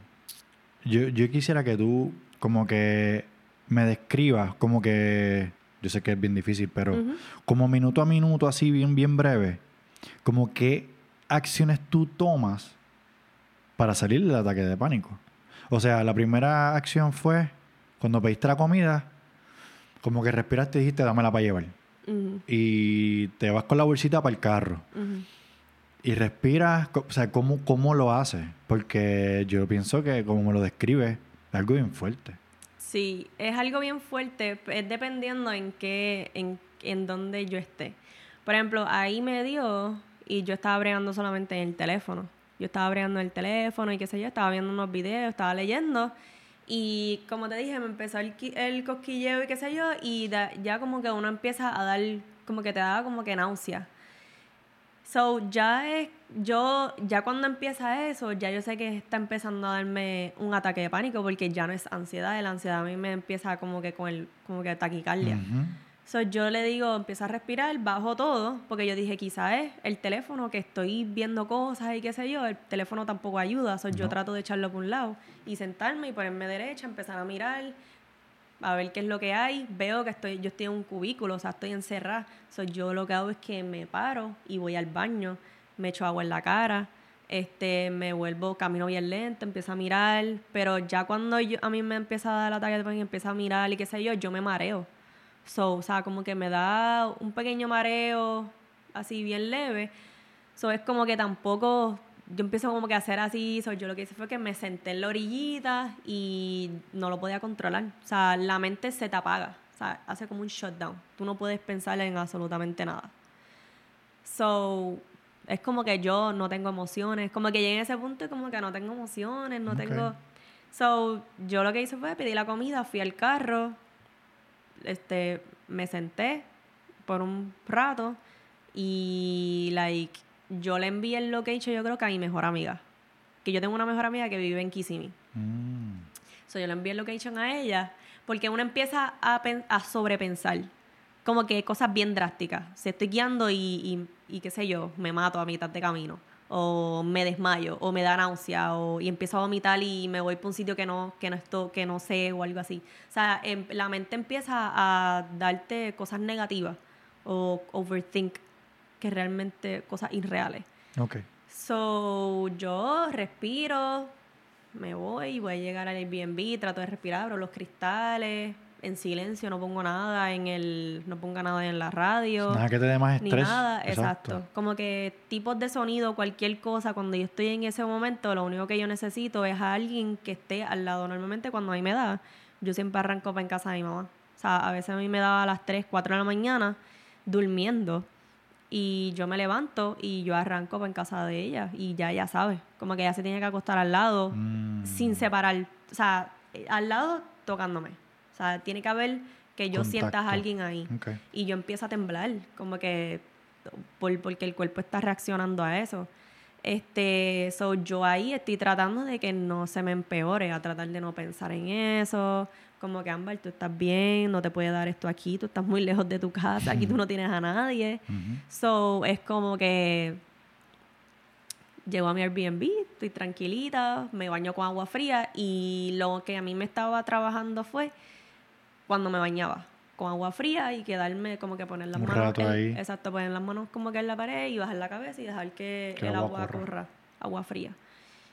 yo, yo quisiera que tú, como que me describas, como que. Yo sé que es bien difícil, pero como minuto a minuto, así bien, bien breve, como qué acciones tú tomas para salir del ataque de pánico. O sea, la primera acción fue cuando pediste la comida, como que respiraste y dijiste, dámela para llevar. Y te vas con la bolsita para el carro. Y respiras, o sea, ¿cómo, ¿cómo lo haces? Porque yo pienso que como me lo describes, es algo bien fuerte. Sí, es algo bien fuerte, es dependiendo en qué, en, en dónde yo esté. Por ejemplo, ahí me dio y yo estaba bregando solamente en el teléfono. Yo estaba bregando en el teléfono y qué sé yo, estaba viendo unos videos, estaba leyendo y como te dije, me empezó el, el cosquilleo y qué sé yo, y ya como que uno empieza a dar, como que te da como que náusea. So, ya es, yo, ya cuando empieza eso, ya yo sé que está empezando a darme un ataque de pánico porque ya no es ansiedad, la ansiedad a mí me empieza como que con el, como que taquicardia. So, yo le digo, empieza a respirar, bajo todo, porque yo dije, quizá es el teléfono que estoy viendo cosas y qué sé yo, el teléfono tampoco ayuda, so, yo trato de echarlo por un lado y sentarme y ponerme derecha, empezar a mirar, a ver qué es lo que hay, veo que estoy, yo estoy en un cubículo, o sea, estoy encerrada, so, yo lo que hago es que me paro y voy al baño, me echo agua en la cara, este, me vuelvo, camino bien lento, empiezo a mirar, pero ya cuando a mí me empieza a dar el ataque de pánico, empiezo a mirar y qué sé yo, yo me mareo. So, o sea, como que me da un pequeño mareo así bien leve. So, es como que tampoco, yo empiezo como que a hacer así, so, yo lo que hice fue que me senté en la orillita y no lo podía controlar. O sea, la mente se te apaga, o sea, hace como un shutdown. Tú no puedes pensar en absolutamente nada. So, es como que yo no tengo emociones, como que llegué a ese punto y como que no tengo emociones, no tengo... So, yo lo que hice fue pedir la comida, fui al carro, este, me senté por un rato Y, like, yo le envié el location, yo creo que a mi mejor amiga. Que yo tengo una mejor amiga que vive en Kissimmee. Mm. So, yo le envié el location a ella porque uno empieza a, a sobrepensar. Como que cosas bien drásticas. Se estoy guiando y, y, qué sé yo, me mato a mitad de camino. O me desmayo, o me da náusea, o, y empiezo a vomitar y me voy por un sitio que no, que no, esto, que no sé, o algo así. O sea, em, la mente empieza a darte cosas negativas o overthink que realmente cosas irreales. Ok. So, yo respiro, me voy, voy a llegar al Airbnb, trato de respirar, abro los cristales, en silencio, no pongo nada en el, no ponga nada en la radio. Nada que te dé más estrés. Ni nada, exacto. Como que tipos de sonido, cualquier cosa, cuando yo estoy en ese momento, lo único que yo necesito es a alguien que esté al lado. Normalmente cuando a mí me da, yo siempre arranco para en casa de mi mamá. O sea, a veces a mí me daba a las 3, 4 de la mañana durmiendo y yo me levanto y yo arranco para en casa de ella y ya ella sabe, como que ella se tiene que acostar al lado mm. sin separar, o sea, al lado tocándome. O sea, tiene que haber que yo sienta a alguien ahí. Y yo empiezo a temblar, como que por, porque el cuerpo está reaccionando a eso. Este, so yo ahí estoy tratando de que no se me empeore, a tratar de no pensar en eso, como que, Ámbar, tú estás bien, no te puede dar esto aquí, tú estás muy lejos de tu casa, aquí tú no tienes a nadie. So, es como que llego a mi Airbnb, estoy tranquilita, me baño con agua fría y lo que a mí me estaba trabajando fue cuando me bañaba con agua fría y quedarme como que poner las manos exacto poner las manos como que en la pared y bajar la cabeza y dejar que, el agua, corra. agua fría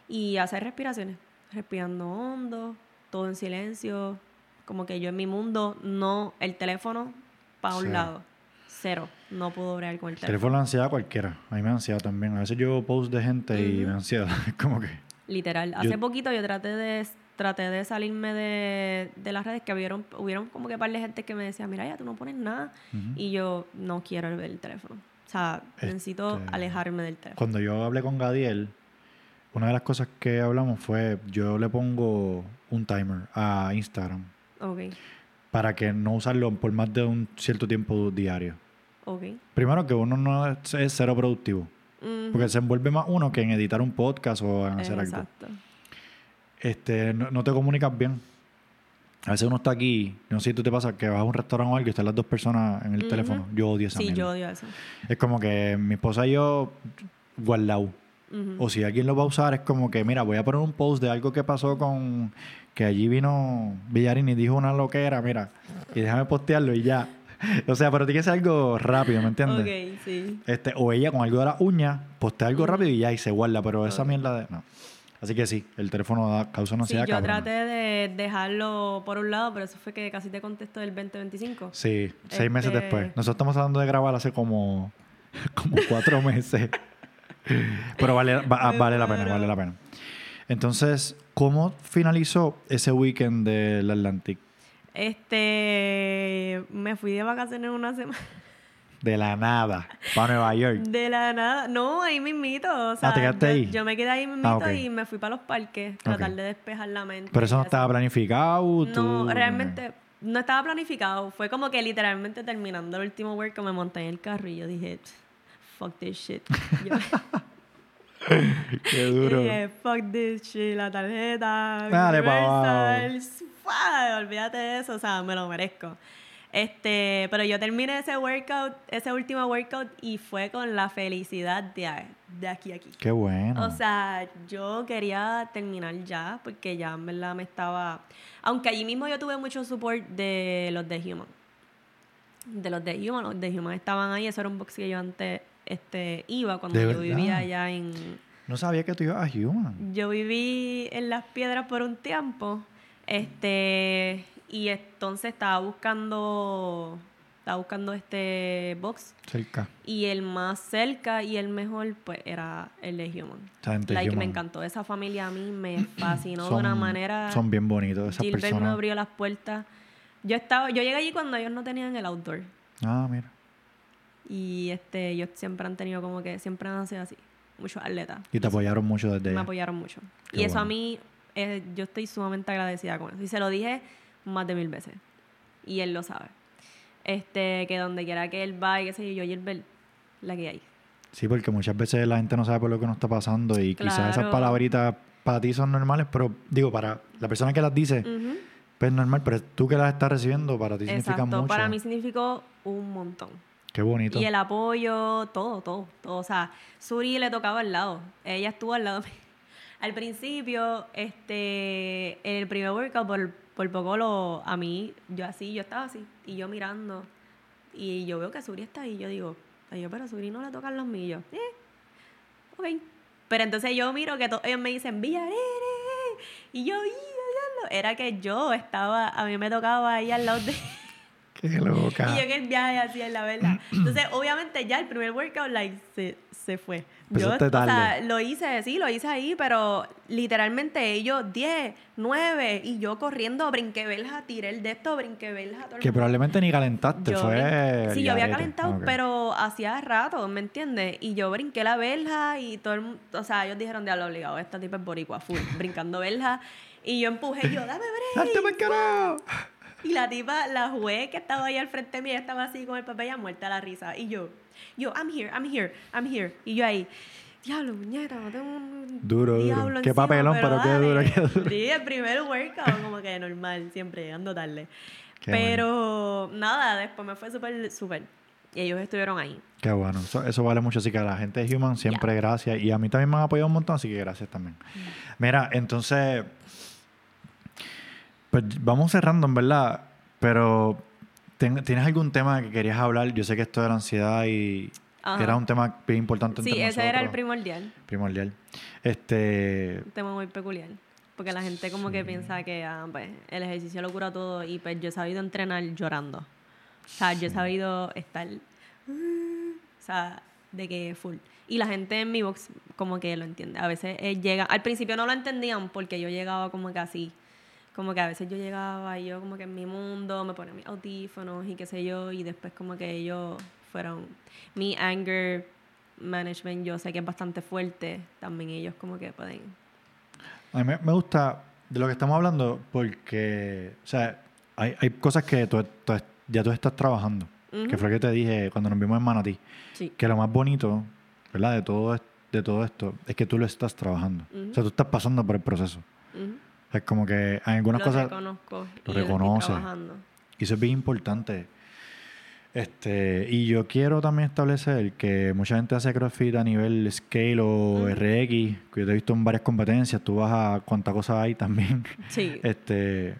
y hacer respiraciones respirando hondo todo en silencio como que yo en mi mundo, no, el teléfono para un lado. Cero. No puedo bregar con el teléfono. Teléfono la ansiedad cualquiera. A mí me da ansiedad también. A veces yo post de gente y me da ansiedad. [laughs] como que. Literal. Hace poquito yo traté de traté de salirme de, de, las redes que hubieron, hubieron como que par de gente que me decía, mira, ya tú no pones nada. Y yo no quiero ver el teléfono. O sea, necesito este, alejarme del teléfono. Cuando yo hablé con Gadiel, una de las cosas que hablamos fue, yo le pongo un timer a Instagram para que no usarlo por más de un cierto tiempo diario. Primero que uno no es, cero productivo. Porque se envuelve más uno que en editar un podcast o en hacer algo. Este, no, te comunicas bien. A veces uno está aquí, no sé si tú te pasa que vas a un restaurante o algo y están las dos personas en el teléfono. Yo odio esa Sí, yo odio eso. Es como que mi esposa y yo, guardado. O si alguien lo va a usar, es como que, mira, voy a poner un post de algo que pasó con que allí vino Villarín y dijo una loquera, mira, y déjame postearlo y ya. O sea, pero tiene que ser algo rápido, ¿me entiendes? Ok, sí. Este, o ella con algo de la uña, postea algo rápido y ya, y se guarda, pero esa mierda de... No. Así que sí, el teléfono da, causa una ansiedad. Sí, yo traté de dejarlo por un lado, pero eso fue que casi te contesto del 2025. Sí, seis meses este después. Nosotros estamos hablando de grabar hace como, [laughs] como cuatro meses. [laughs] pero vale, vale la pena, vale la pena. Entonces, ¿cómo finalizó ese weekend del Atlantic? Este, me fui de vacaciones una semana. [laughs] De la nada, para Nueva York. De la nada, no, ahí mismito. O sea, ah, ¿te ahí? Yo me quedé ahí mismito ah, y me fui para los parques, tratar de despejar la mente. Pero eso no estaba planificado. No, realmente no estaba planificado. Fue como que literalmente terminando el último work me monté en el carro y yo dije, fuck this shit. [laughs] [laughs] Qué duro. Y fuck this shit, la tarjeta. Dale, pa Olvídate de eso, o sea, me lo merezco. Este, pero yo terminé ese workout, ese último workout y fue con la felicidad de, de aquí a aquí. Qué bueno. O sea, yo quería terminar ya porque ya en verdad me estaba... Aunque allí mismo yo tuve mucho support de los de Human. De los de Human, los de Human estaban ahí, eso era un box que yo antes este, iba cuando yo vivía allá en... No sabía que tú ibas a Human. Yo viví en Las Piedras por un tiempo. Este, y entonces estaba buscando estaba buscando este box. Cerca. Y el más cerca y el mejor pues era el de Human. Like, me encantó esa familia a mí me [clears throat] fascinó de una manera son bien bonitos esas Gilbert personas. me abrió las puertas. Yo estaba yo llegué allí cuando ellos no tenían el outdoor. Ah mira y este, ellos siempre han tenido como que, siempre han sido así, muchos atletas. Y te apoyaron mucho desde Me apoyaron mucho. y eso a mí, eh, yo estoy sumamente agradecida con eso. Y se lo dije más de mil veces. Y él lo sabe. Este, que donde quiera que él vaya, qué sé yo, yo, Gilbert, la que hay. Sí, porque muchas veces la gente no sabe por lo que nos está pasando y quizás esas palabritas para ti son normales, pero digo, para la persona que las dice, pues es normal, pero tú que las estás recibiendo, para ti significa mucho. Para mí significó un montón. Qué bonito. Y el apoyo, todo, todo, todo. O sea, Suri le tocaba al lado. Ella estuvo al lado [laughs] Al principio, este, en el primer workout, por, por poco lo, a mí, yo así, yo estaba así, y yo mirando, y yo veo que Suri está ahí, yo digo, yo, pero Suri no le tocan los millos. Eh, ok. Pero entonces yo miro que todos ellos me dicen, Villarere. Y yo, era que yo estaba, a mí me tocaba ahí al lado de... Qué loca. Y yo en el viaje así, en la verdad. [clears throat] Entonces, obviamente, ya el primer workout, like, se, se fue. Yo, o sea, lo hice, sí, lo hice ahí, pero literalmente ellos 10, 9 y yo corriendo, brinqué belja, tiré el de esto, brinqué belja. que probablemente ni calentaste, fue. Sí, yo había calentado, pero hacía rato, ¿me entiendes? Y yo brinqué la belja y todo el mundo, o sea, ellos dijeron, diablo obligado, esta tipa es boricua, full, brincando belja. Y yo empujé, yo, dame break. [laughs] [laughs] Y la tipa, la juez que estaba ahí al frente mío, estaba así con el papel ya muerta la risa. Y yo, yo, I'm here, I'm here, I'm here. Y yo ahí, diablo, muñeca, no tengo un duro, duro. Qué papelón, pero, qué duro, qué duro. Sí, el primer workout, como que normal, siempre llegando tarde. pero nada, después me fue súper, súper. Y ellos estuvieron ahí. Qué bueno, eso, vale mucho. Así que a la gente de Human siempre gracias. Y a mí también me han apoyado un montón, así que gracias también. Mm. Mira, entonces, pues vamos cerrando, en verdad. Pero, ¿tienes algún tema que querías hablar? Yo sé que esto de la ansiedad y era un tema bien importante. Sí, ese era el primordial. Primordial. Este... Un tema muy peculiar. Porque la gente como que piensa que ah, pues, el ejercicio lo cura todo y pues yo he sabido entrenar llorando. O sea, yo he sabido estar... O sea, de que full. Y la gente en mi box como que lo entiende. A veces eh, llega... Al principio no lo entendían porque yo llegaba como que así como que a veces yo llegaba y yo como que en mi mundo me ponía mis audífonos y qué sé yo, y después como que ellos fueron, mi anger management yo sé que es bastante fuerte, también ellos como que pueden... A mí me gusta de lo que estamos hablando porque, o sea, hay, hay cosas que tú, ya tú estás trabajando, que fue lo que te dije cuando nos vimos en Manatí, que lo más bonito, ¿verdad? De todo, de todo esto es que tú lo estás trabajando, o sea, tú estás pasando por el proceso. Es como que hay algunas cosas. Reconozco lo reconoce. Y eso es bien importante. Este, y yo quiero también establecer que mucha gente hace CrossFit a nivel scale o RX, que yo te he visto en varias competencias, tú vas a cuántas cosas hay también. Sí. [laughs] Este,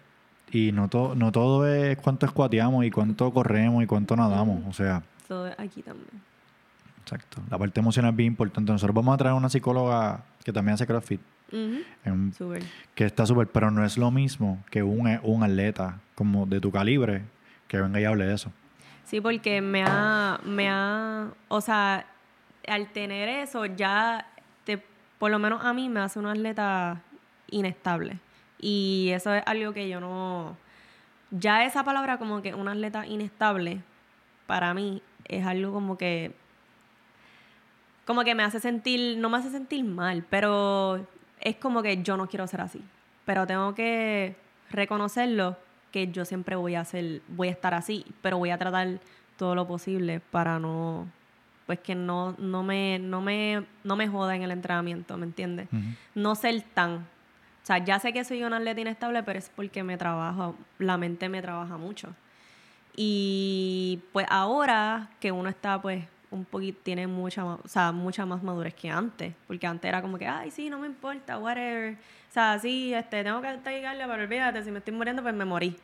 y no, todo no todo es cuánto escuateamos y cuánto corremos y cuánto nadamos. O sea. Todo es aquí también. Exacto. La parte emocional es bien importante. Nosotros vamos a traer una psicóloga que también hace CrossFit que está súper, pero no es lo mismo que un, un atleta como de tu calibre que venga y hable de eso. Sí, porque me ha, me ha, o sea, al tener eso ya, te, por lo menos a mí me hace un atleta inestable. Y eso es algo que yo no, ya esa palabra como que un atleta inestable, para mí es algo como que, como que me hace sentir, no me hace sentir mal, pero es como que yo no quiero ser así. Pero tengo que reconocerlo que yo siempre voy a hacer, voy a estar así, pero voy a tratar todo lo posible para no pues que no, no me, no me, no me joda en el entrenamiento, ¿me entiendes? No ser tan. O sea, ya sé que soy una atleta inestable, pero es porque me trabajo, la mente me trabaja mucho. Y pues ahora que uno está pues un poquito, tiene mucha, o sea, mucha más madurez que antes, porque antes era como que, ay, sí, no me importa, whatever. O sea, sí, este, tengo que llegarle, pero olvídate, si me estoy muriendo, pues me morí.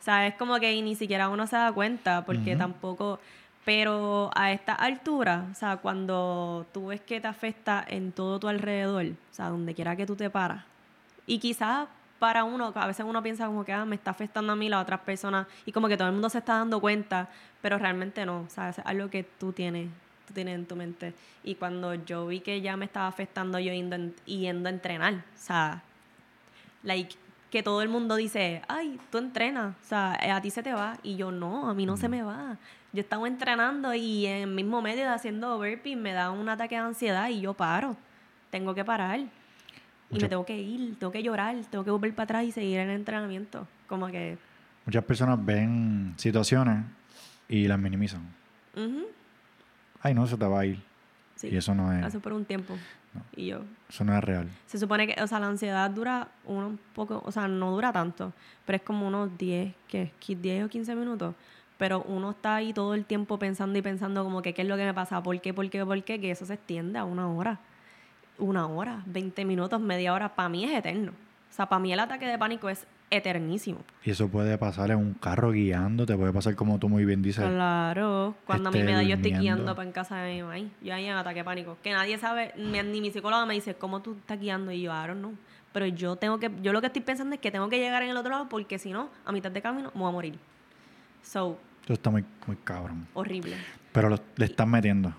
O sea, es como que ni siquiera uno se da cuenta, porque tampoco... Pero a esta altura, o sea, cuando tú ves que te afecta en todo tu alrededor, o sea, donde quiera que tú te paras, y quizás para uno, a veces uno piensa como que ah, me está afectando a mí la otra persona y como que todo el mundo se está dando cuenta, pero realmente no, sea, es algo que tú tienes, tú tienes en tu mente. Y cuando yo vi que ya me estaba afectando yo yendo, yendo a entrenar, o sea, like, que todo el mundo dice, ay, tú entrenas, o sea, eh, a ti se te va, y yo no, a mí no se me va. Yo estaba entrenando y en el mismo medio haciendo burpees me da un ataque de ansiedad y yo paro, tengo que parar. Y me tengo que ir, tengo que llorar, tengo que volver para atrás y seguir en el entrenamiento. Como que... Muchas personas ven situaciones y las minimizan. ay, no, eso te va a ir. Sí. Y eso no es, Hace por un tiempo. Y yo, eso no es real. Se supone que, o sea, la ansiedad dura un poco, o sea, no dura tanto, pero es como unos 10, ¿qué? 10 o 15 minutos. Pero uno está ahí todo el tiempo pensando y pensando como que qué es lo que me pasa, por qué, por qué, por qué, que eso se extiende a una hora. Una hora, 20 minutos, media hora, para mí es eterno. O sea, para mí el ataque de pánico es eternísimo. Y eso puede pasar en un carro guiando, te puede pasar como tú muy bien dices. Claro, cuando a mí me da, yo estoy guiando para en casa de mi mamá. Yo ahí en ataque de pánico. Que nadie sabe, ni, mi psicóloga me dice, ¿cómo tú estás guiando? Y yo, I don't know. Pero yo tengo que, yo lo que estoy pensando es que tengo que llegar en el otro lado porque si no, a mitad de camino me voy a morir. So, Eso está muy, muy cabrón. horrible. Pero lo- le estás metiendo.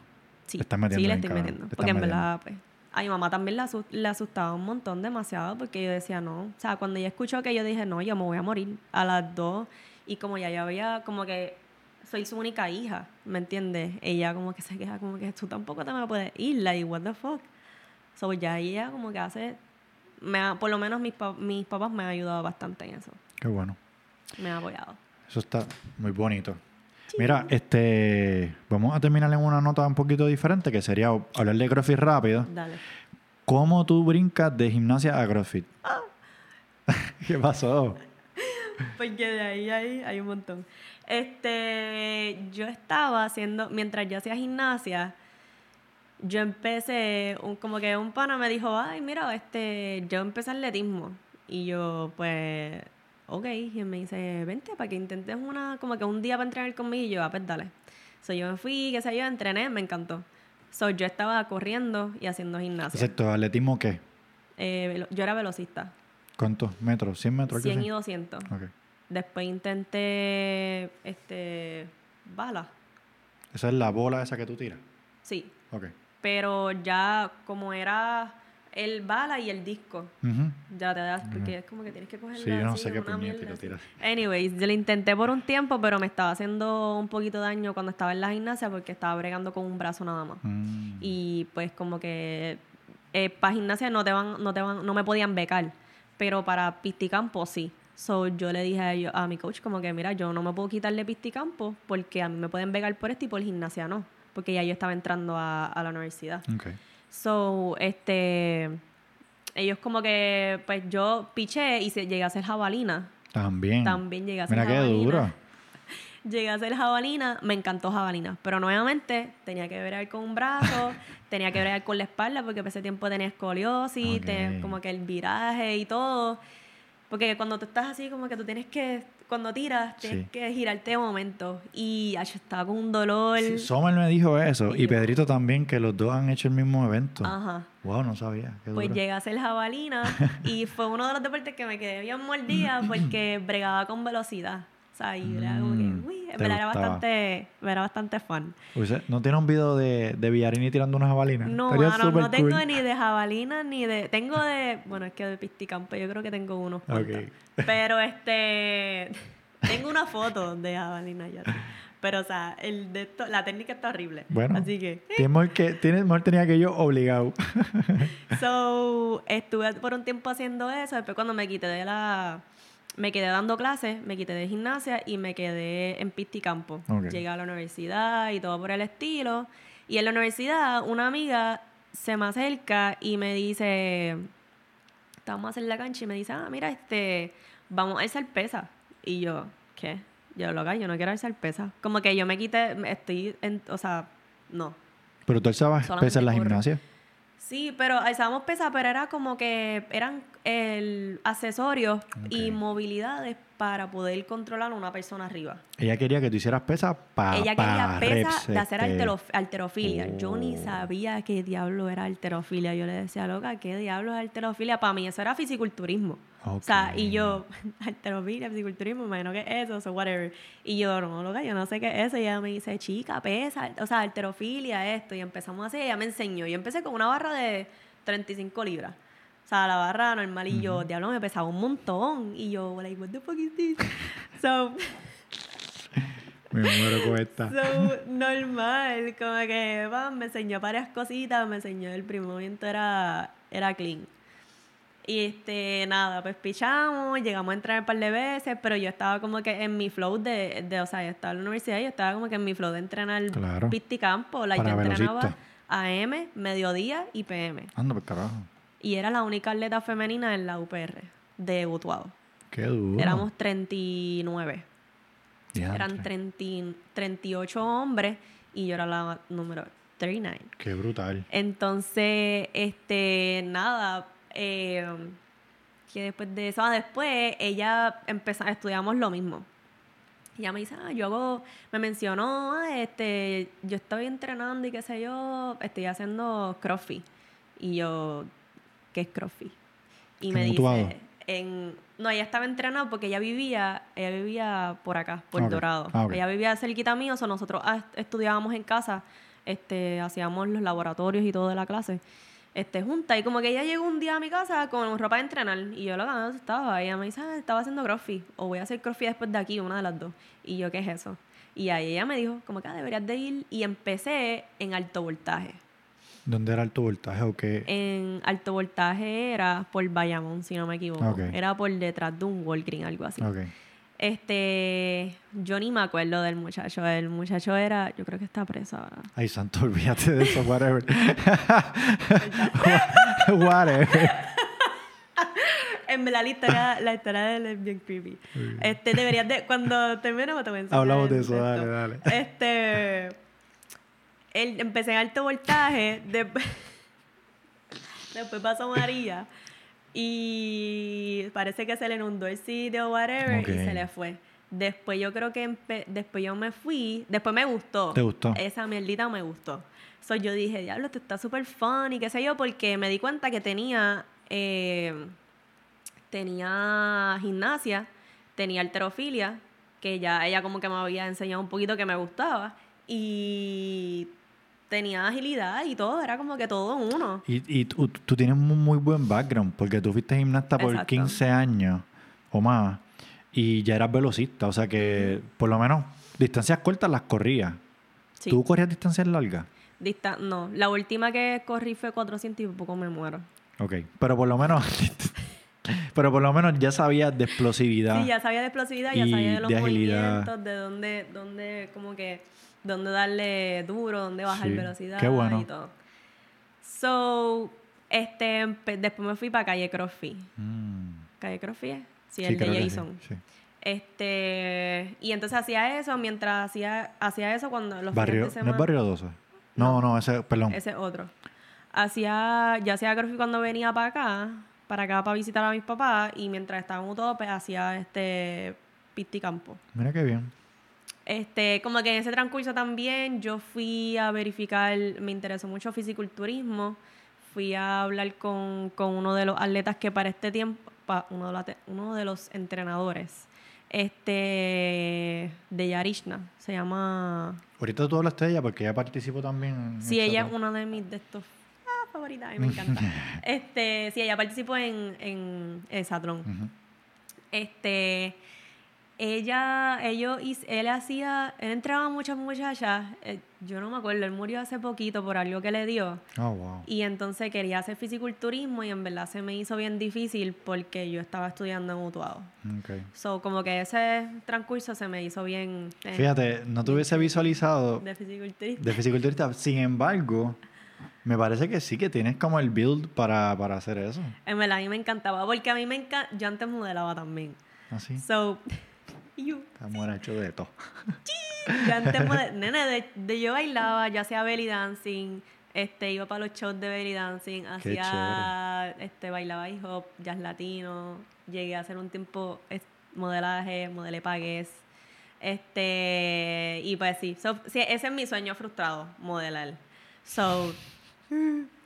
Sí, Le estás metiendo sí le estoy cabrón. metiendo. Le Porque en verdad, pues, a mi mamá también le, asu- le asustaba un montón, demasiado, porque yo decía, no. O sea, cuando ella escuchó que yo dije, no, yo me voy a morir a las dos, y como ya yo había, como que soy su única hija, ¿me entiendes? Ella como que se queja, como que tú tampoco te me puedes ir, like, what the fuck. So, ya ella como que hace, me ha- por lo menos mis, pa- mis papás me han ayudado bastante en eso, Qué bueno. me han apoyado. Eso está muy bonito. Mira, este, vamos a terminar en una nota un poquito diferente, que sería hablar de CrossFit rápido. Dale. ¿Cómo tú brincas de gimnasia a CrossFit? [laughs] ¿Qué pasó? Porque de ahí, ahí hay un montón. Este, yo estaba haciendo, mientras yo hacía gimnasia, yo empecé, un, como que un pana me dijo, ay, mira, este, yo empecé atletismo. Y yo, pues, ok. Y él me dice, vente, para que intentes una, como que un día para entrenar conmigo. Y yo, ah, pues dale. So, yo me fui, qué sé yo, entrené, me encantó. So, yo estaba corriendo y haciendo gimnasia. Exacto, ¿atletismo qué? Eh, yo era velocista, ¿Cuántos metros? ¿100 metros? algo 100 así? y 200. Ok. Después intenté este bala. Esa es la bola esa que tú tiras. Sí. Ok. Pero ya como era el bala y el disco, ya te das, porque es como que tienes que cogerla Sí, yo no así, sé qué lo tiras. Anyways, yo lo intenté por un tiempo, pero me estaba haciendo un poquito de daño cuando estaba en la gimnasia porque estaba bregando con un brazo nada más. Mm. Y pues como que para gimnasia no te van, no te van, no me podían becar, pero para pisticampo sí. So yo le dije a, ellos- a mi coach como que mira, yo no me puedo quitarle pisticampo porque a mí me pueden becar por esto y por gimnasia no, porque ya yo estaba entrando a, a la universidad. Ok. So, este ellos como que pues yo piché y se, llegué a hacer jabalina. También. También llegué a hacer Mira qué jabalina. duro. [laughs] Llegué a hacer jabalina, me encantó jabalina, pero nuevamente tenía que bregar con un brazo, [laughs] tenía que bregar con la espalda porque por ese tiempo tenía escoliosis, tenía como que el viraje y todo. Porque cuando tú estás así, como que tú tienes que, cuando tiras, tienes Sí. que girarte de momento. Y yo estaba con un dolor. Sí, Sommer me dijo eso. Y Y Pedrito también, que los dos han hecho el mismo evento. Ajá. Wow, no sabía. Qué Pues duro. llegué a hacer jabalina y fue uno de los deportes que me quedé bien mordida [laughs] porque bregaba con velocidad. Y era como que, Mm, uy, en ¿te verdad era bastante, era bastante fun. Uy, ¿No tiene un video de, de Villarini tirando una jabalina? No, mano, súper no tengo cool. ni de jabalina ni de. Tengo de. Bueno, es que de pisticampo yo creo que tengo unos. cuantos. Ok. Pero este. Tengo una foto de jabalina ya. Pero, o sea, el de esto- la técnica está horrible. Bueno. Así que. Tienes mejor que, tienes mejor tenía que yo obligado. So, estuve por un tiempo haciendo eso. Después, cuando me quité de la. Me quedé dando clases, me quité de gimnasia y me quedé en pisticampo. Ok. Llegué a la universidad y todo por el estilo. Y en la universidad, una amiga se me acerca y me dice. Estábamos en la cancha y me dice, ah, mira, este. Vamos a alzar pesa. Y yo, ¿qué? Yo, loca, yo no quiero alzar pesa. Como que yo me quité, estoy. En, o sea, no. Pero tú alzabas pesas en la gimnasia. Sí, pero alzábamos pesas, pero era como que eran el accesorios y movilidades para poder controlar a una persona arriba. Ella quería que tú hicieras pesas para Ella quería pesas de hacer este, altero- alterofilia. Yo ni Oh. sabía qué diablo era alterofilia. Yo le decía, loca, ¿qué diablo es alterofilia? Para mí eso era fisiculturismo. O sea, y yo, [laughs] alterofilia, fisiculturismo, imagino que es eso, so whatever. Y yo, no, loca, yo no sé qué es eso. Y ella me dice, chica, pesa, o sea, alterofilia, esto. Y empezamos así, ella me enseñó. Yo empecé con una barra de 35 libras. O sea, la barra normal. Y yo, diablo, me pesaba un montón. Y yo, like, what the fuck is this? [laughs] so, [laughs] Me muero con esta. So, normal, como que va, me enseñó varias cositas, me enseñó el primer movimiento era, era clean. Y este, nada, pues pichamos, llegamos a entrar un par de veces, pero yo estaba como que en mi flow de, de o sea, yo estaba en la universidad y yo estaba como que en mi flow de entrenar Claro. pista y campo. La Para yo entrenaba. AM, mediodía y PM. Anda, por carajo. Y era la única atleta femenina en la UPR de Utuado. Qué duro. Éramos 39. Diantre. Eran 30, y- 38 hombres y yo era la número 39. Qué brutal. Entonces, este, nada, eh, que después de eso, ah, después ella empezó, estudiamos lo mismo. Y ella me dice, ah, yo hago, me mencionó, ah, este, yo estoy entrenando y qué sé yo, estoy haciendo CrossFit. Y yo, ¿qué es CrossFit? Y me ¿En dice, en, no, ella estaba entrenando porque ella vivía, ella vivía por acá, por Ok. Dorado. Ah, ok. Ella vivía cerquita mío, o sea, nosotros ah, estudiábamos en casa, este, hacíamos los laboratorios y todo de la clase, este, juntas. Y como que ella llegó un día a mi casa con ropa de entrenar y yo lo que estaba, y ella me dice, ah, estaba haciendo crossfit, o voy a hacer crossfit después de aquí, una de las dos. Y yo, ¿qué es eso? Y ahí ella me dijo, como que ah, deberías de ir, y empecé en alto voltaje. ¿Dónde era alto voltaje o qué? En alto voltaje era por Bayamón, si no me equivoco. Era por detrás de un Walgreen, algo así. Este, yo ni me acuerdo del muchacho. El muchacho era, yo creo que está preso ahora. Ay, santo, [laughs] olvídate de eso, whatever. [laughs] whatever. En verdad, la historia, la historia de él es bien creepy. Este, deberías de, cuando terminemos te voy a enseñar Hablamos de eso, dale, dale. Este, él, empecé en alto voltaje, después, [laughs] después pasó María y parece que se le inundó el sitio o whatever Ok. y se le fue. Después yo creo que después yo me fui, después me gustó. ¿Te gustó? Esa mierdita me gustó. So, yo dije, diablo, esto está súper fun y qué sé yo, porque me di cuenta que tenía, eh, tenía gimnasia, tenía alterofilia, que ya ella como que me había enseñado un poquito que me gustaba, y tenía agilidad y todo, era como que todo uno. Y, y tú, tú tienes un muy buen background porque tú fuiste gimnasta por Exacto. 15 años o más y ya eras velocista, o sea que por lo menos distancias cortas las corrías. Sí. ¿Tú corrías distancias largas? Dista- no, la última que corrí fue 400 y poco me muero. Ok, pero por lo menos [laughs] pero por lo menos ya sabías de explosividad. Sí, ya sabía de explosividad, ya sabía de los de movimientos, de dónde, dónde, como que, dónde darle duro, dónde bajar Sí, velocidad qué bueno. y todo. So, este, después me fui para Calle CrossFit. Mm. ¿Calle CrossFit? es? Sí, Sí, el de Jason. sí. Este, y entonces hacía eso, mientras hacía, hacía eso cuando los Barrio, fines de ¿No es Barrio 12? No, no, ese, perdón. Ese es otro. Hacía, yo hacía CrossFit cuando venía para acá, para acá para visitar a mis papás, y mientras estaba en Utope hacía este pisticampo. Mira qué bien. Este, como que en ese transcurso también yo fui a verificar, me interesó mucho fisiculturismo, fui a hablar con, con uno de los atletas que para este tiempo, uno, de los, uno de los entrenadores, este, de Yarishna, se llama... Ahorita tú hablaste de ella porque ella participó también. en Sí, el ella es una de mis de estos ah, favoritas, a mí me encanta. [laughs] este, sí, ella participó en, en, en Satrón. Este, ella, ellos, él hacía, él entrenaba a muchas muchachas, eh, yo no me acuerdo, él murió hace poquito por algo que le dio. Oh, wow. Y entonces quería hacer fisiculturismo y en verdad se me hizo bien difícil porque yo estaba estudiando en Utuado. Ok. So, como que ese transcurso se me hizo bien eh, Fíjate, no te hubiese visualizado de fisiculturismo. de fisiculturista. Sin embargo, me parece que sí que tienes como el build para, para hacer eso. En verdad, a mí me encantaba porque a mí me encanta, yo antes modelaba también. Así. So, Estamos hecho de todo. Yo antes, [laughs] de, de yo bailaba, yo hacía belly dancing, este, iba para los shows de belly dancing, hacía, este, bailaba hip hop, jazz latino, llegué a hacer un tiempo modelaje, modelé pagues, este, y pues sí, so, sí, ese es mi sueño frustrado, modelar. So, [laughs]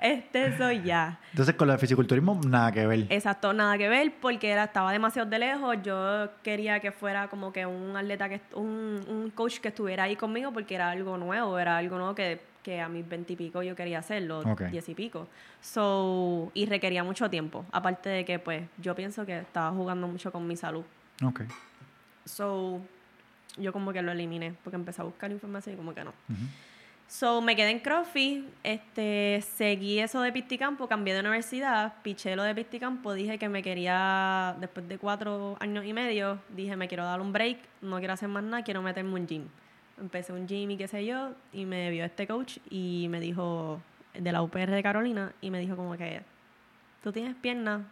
este soy ya. Entonces, con el fisiculturismo, nada que ver. Exacto, nada que ver porque era, estaba demasiado de lejos. Yo quería que fuera como que un atleta, que un, un coach que estuviera ahí conmigo porque era algo nuevo, era algo nuevo que, que a mis veintipico yo quería hacerlo, diez y pico. So, y requería mucho tiempo. Aparte de que, pues, yo pienso que estaba jugando mucho con mi salud. Ok. So, yo como que lo eliminé porque empecé a buscar información y como que no. Ujú. So, me quedé en CrossFit, este, seguí eso de Pisticampo, cambié de universidad, piché lo de Pisticampo, dije que me quería, después de cuatro años y medio, dije me quiero dar un break, no quiero hacer más nada, quiero meterme un gym. Empecé un gym y qué sé yo, y me vio este coach y me dijo, de la UPR de Carolina, y me dijo como que, tú tienes piernas,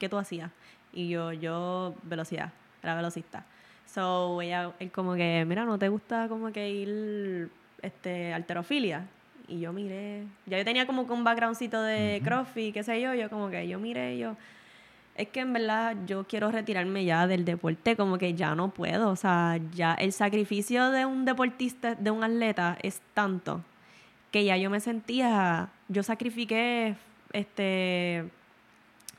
¿qué tú hacías? Y yo, yo, velocidad, era velocista. So, ella, él como que, mira, ¿no te gusta como que ir este, alterofilia. Y yo miré, ya yo tenía como que un backgroundcito de crossfit, qué sé yo, yo como que yo miré, yo, es que en verdad yo quiero retirarme ya del deporte, como que ya no puedo, o sea, ya el sacrificio de un deportista, de un atleta es tanto que ya yo me sentía, yo sacrifiqué este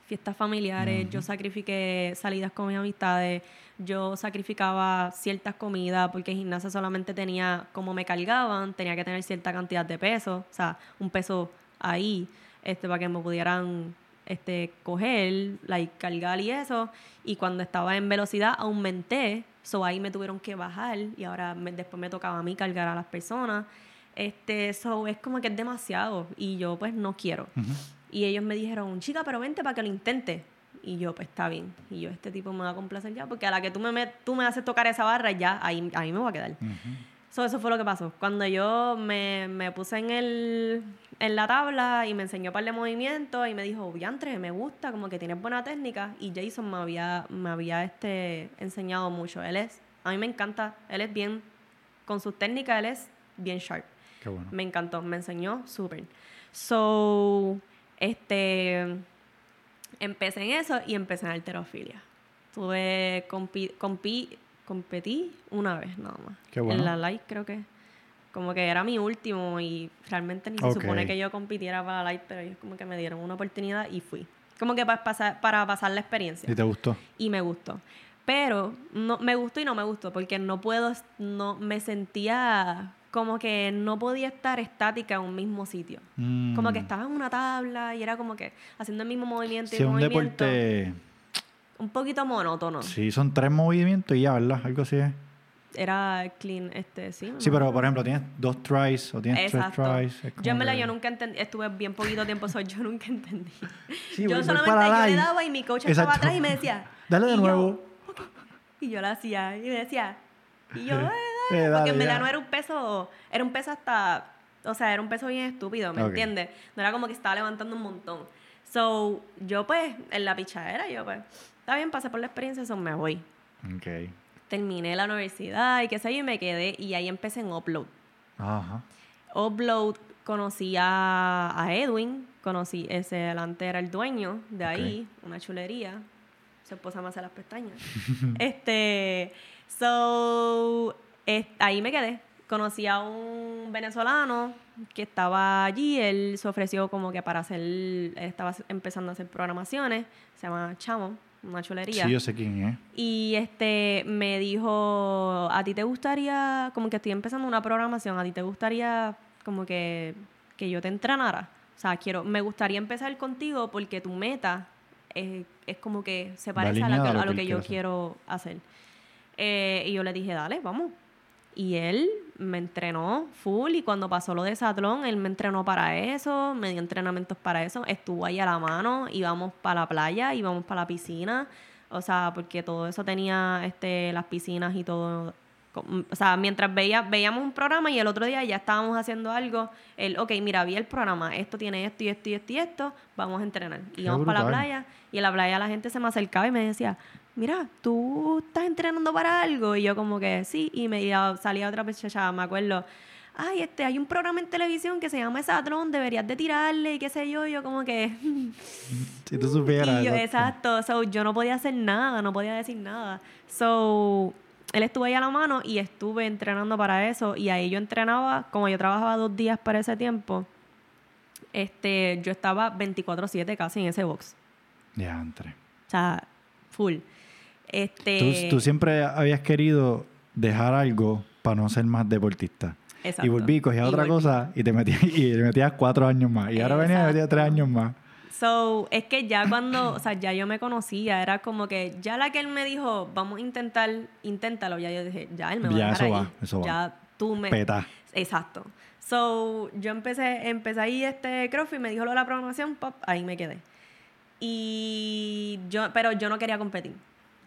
fiestas familiares, yo sacrifiqué salidas con mis amistades, yo sacrificaba ciertas comidas porque gimnasia solamente tenía, como me cargaban, tenía que tener cierta cantidad de peso, o sea, un peso ahí, este, para que me pudieran este, coger, like, cargar y eso. Y cuando estaba en velocidad aumenté, so ahí me tuvieron que bajar y ahora después me tocaba a mí cargar a las personas. Este, so es como que es demasiado y yo pues no quiero. Y ellos me dijeron, chica, pero vente para que lo intente. Y yo, pues está bien. Y yo, este tipo me va a complacer ya, porque a la que tú me, tú me haces tocar esa barra, ya ahí, ahí me voy a quedar. eso fue lo que pasó. Cuando yo me, me, puse en, el, en la tabla y me enseñó un par de movimientos y me dijo, Viantre, me gusta, como que tienes buena técnica. Y Jason me había, me había este, enseñado mucho. Él es, a mí me encanta, él es bien, con sus técnicas, él es bien sharp. Qué bueno. Me encantó, me enseñó súper. So, este empecé en eso y empecé en alterofilia. Tuve, compi, competí una vez nada más. Qué bueno. En la light creo que. Como que era mi último y realmente ni se supone que yo compitiera para la light, pero ellos como que me dieron una oportunidad y fui. Como que para pasar, para pasar la experiencia. ¿Y te gustó? Y me gustó. Pero no, me gustó y no me gustó porque no puedo, no me sentía como que no podía estar estática en un mismo sitio. Como que mm. estaba en una tabla y era como que haciendo el mismo movimiento y sí, un deporte... Un poquito monótono. Sí, son tres movimientos y ya, ¿verdad? Algo así es. Era clean, este, sí. Sí, pero por ejemplo, tienes dos tries o tienes tres tries. Yo en verdad yo nunca entendí, estuve bien poquito tiempo, soy yo [laughs] nunca entendí. yo solamente yo le daba y mi coach estaba atrás y me decía... [laughs] Dale de nuevo. Y yo lo hacía y me decía... Y yo... [laughs] Eh, porque en verdad no era un peso, era un peso hasta, o sea, era un peso bien estúpido, ¿me entiendes? No era como que estaba levantando un montón. So, yo pues, en la pichadera, yo pues, está bien, pasé por la experiencia, eso me voy. Ok. Terminé la universidad y qué sé yo, y me quedé, y ahí empecé en Upload. Ajá. Upload, conocí a, Edwin, conocí, ese delante era el dueño de ahí, una chulería. Su esposa me hace las pestañas. [laughs] este, so, ahí me quedé. Conocí a un venezolano que estaba allí. Él se ofreció como que para hacer. estaba empezando a hacer programaciones. Se llama Chamo, una chulería. Sí, yo sé quién es. Y este me dijo: ¿A ti te gustaría.? Como que estoy empezando una programación. ¿A ti te gustaría como que, que yo te entrenara? O sea, quiero, me gustaría empezar contigo porque tu meta es, es como que se parece a, lo que, yo quiero hacer. Eh, y yo le dije, dale, vamos. Y él me entrenó full y cuando pasó lo de Satlón, él me entrenó para eso, me dio entrenamientos para eso, estuvo ahí a la mano, íbamos para la playa, íbamos para la piscina, o sea, porque todo eso tenía este las piscinas y todo o sea, mientras veía, veíamos un programa y el otro día ya estábamos haciendo algo, el, ok, mira, vi el programa, esto tiene esto y esto y esto y esto, vamos a entrenar. Y íbamos para la playa y en la playa la gente se me acercaba y me decía, mira, tú estás entrenando para algo. Y yo como que sí, y me salía otra ya me acuerdo, ay, este, hay un programa en televisión que se llama Satrón, deberías de tirarle y qué sé yo, yo como que... [laughs] si tú [laughs] supieras. yo, exacto, so, yo no podía hacer nada, no podía decir nada. So, él estuvo ahí a la mano y estuve entrenando para eso y ahí yo entrenaba, como yo trabajaba dos días para ese tiempo, este, yo estaba 24/7 casi en ese box. Ya, entre. O sea, full. Este... Tú, siempre habías querido dejar algo para no ser más deportista. Exacto. Y volví, cogías otra cosa y te metías, y te metías cuatro años más. Y ahora venía y metías tres años más. So, es que ya cuando, o sea, ya yo me conocía, era como que ya la que él me dijo, vamos a intentar, inténtalo, ya yo dije, ya él me va a dejar eso ahí. Va, eso ya tú me... Peta. Exacto. So, yo empecé, empecé ahí este CrossFit, me dijo lo de la programación, pop, ahí me quedé. Y yo, pero yo no quería competir.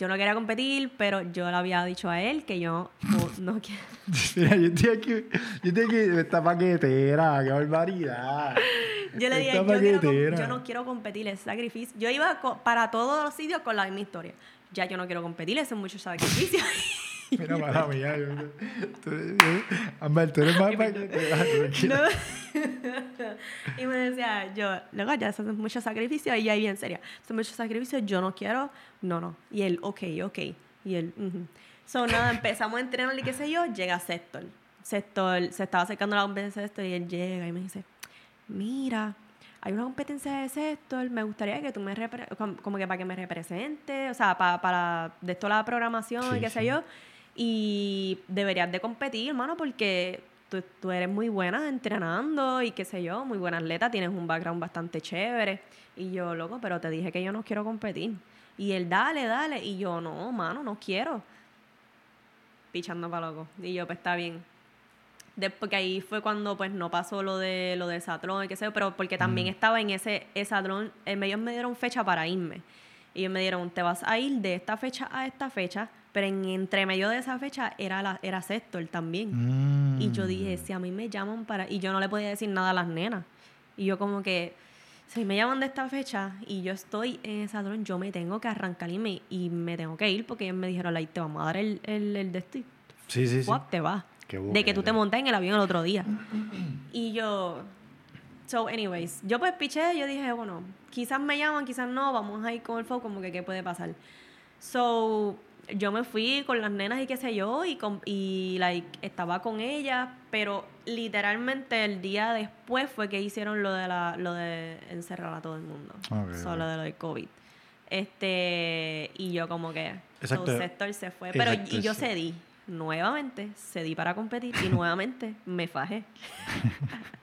Yo no quería competir, pero yo le había dicho a él que yo no, quiero. [laughs] Mira, yo estoy aquí, yo estoy aquí, esta paquetera, qué barbaridad. Yo le dije, yo, yo, no quiero competir, es sacrificio. Yo iba para todos los sitios con la misma historia. Ya yo no quiero competir, es mucho sacrificio. [laughs] Mira, mala mía. Yo, Amber, tú eres más paquetera. y me decía, yo, luego [laughs] ya eso es mucho sacrificio. Y ahí bien seria. Son mucho sacrificio, yo no quiero. No, no. Y él, ok, ok. Y él, uh So, [laughs] nada, empezamos a entrenar y qué sé yo, llega Sextor. Sextor, se estaba acercando a la competencia de Sextor y él llega y me dice, mira, hay una competencia de Sextor, me gustaría que tú me, como que para que me represente, o sea, para, para de toda la programación y qué sé yo. Y deberías de competir, hermano, porque tú, tú, eres muy buena entrenando y qué sé yo, muy buena atleta, tienes un background bastante chévere. Y yo, loco, pero te dije que yo no quiero competir. Y él, dale, dale. Y yo, no, mano, no quiero pichando para loco. Y yo, pues está bien. porque ahí fue cuando pues no pasó lo de lo de Satrón y qué sé yo, pero porque también mm. estaba en ese, ese ellos me dieron fecha para irme. Y ellos me dieron, te vas a ir de esta fecha a esta fecha, pero en entre medio de esa fecha era la, era Sector también. Y yo dije, mm. si a mí me llaman para... Y yo no le podía decir nada a las nenas. Y yo como que, si me llaman de esta fecha y yo estoy en esa dron, yo me tengo que arrancar y me, y me tengo que ir porque ellos me dijeron, like, te vamos a dar el, el, el destino. Sí, sí, sí. te vas. de que tú te montas en el avión el otro día. y yo... So, anyways, yo pues piché, yo dije, bueno, quizás me llaman, quizás no, vamos a ir con el foco, como que qué puede pasar. So, yo me fui con las nenas y qué sé yo, y, con, y like, estaba con ellas, pero literalmente el día después fue que hicieron lo de la, lo de encerrar a todo el mundo. solo de lo de COVID. Este, y yo como que Exacto. sector se fue. Pero y yo cedí. Nuevamente cedí para competir y nuevamente me fajé. [laughs]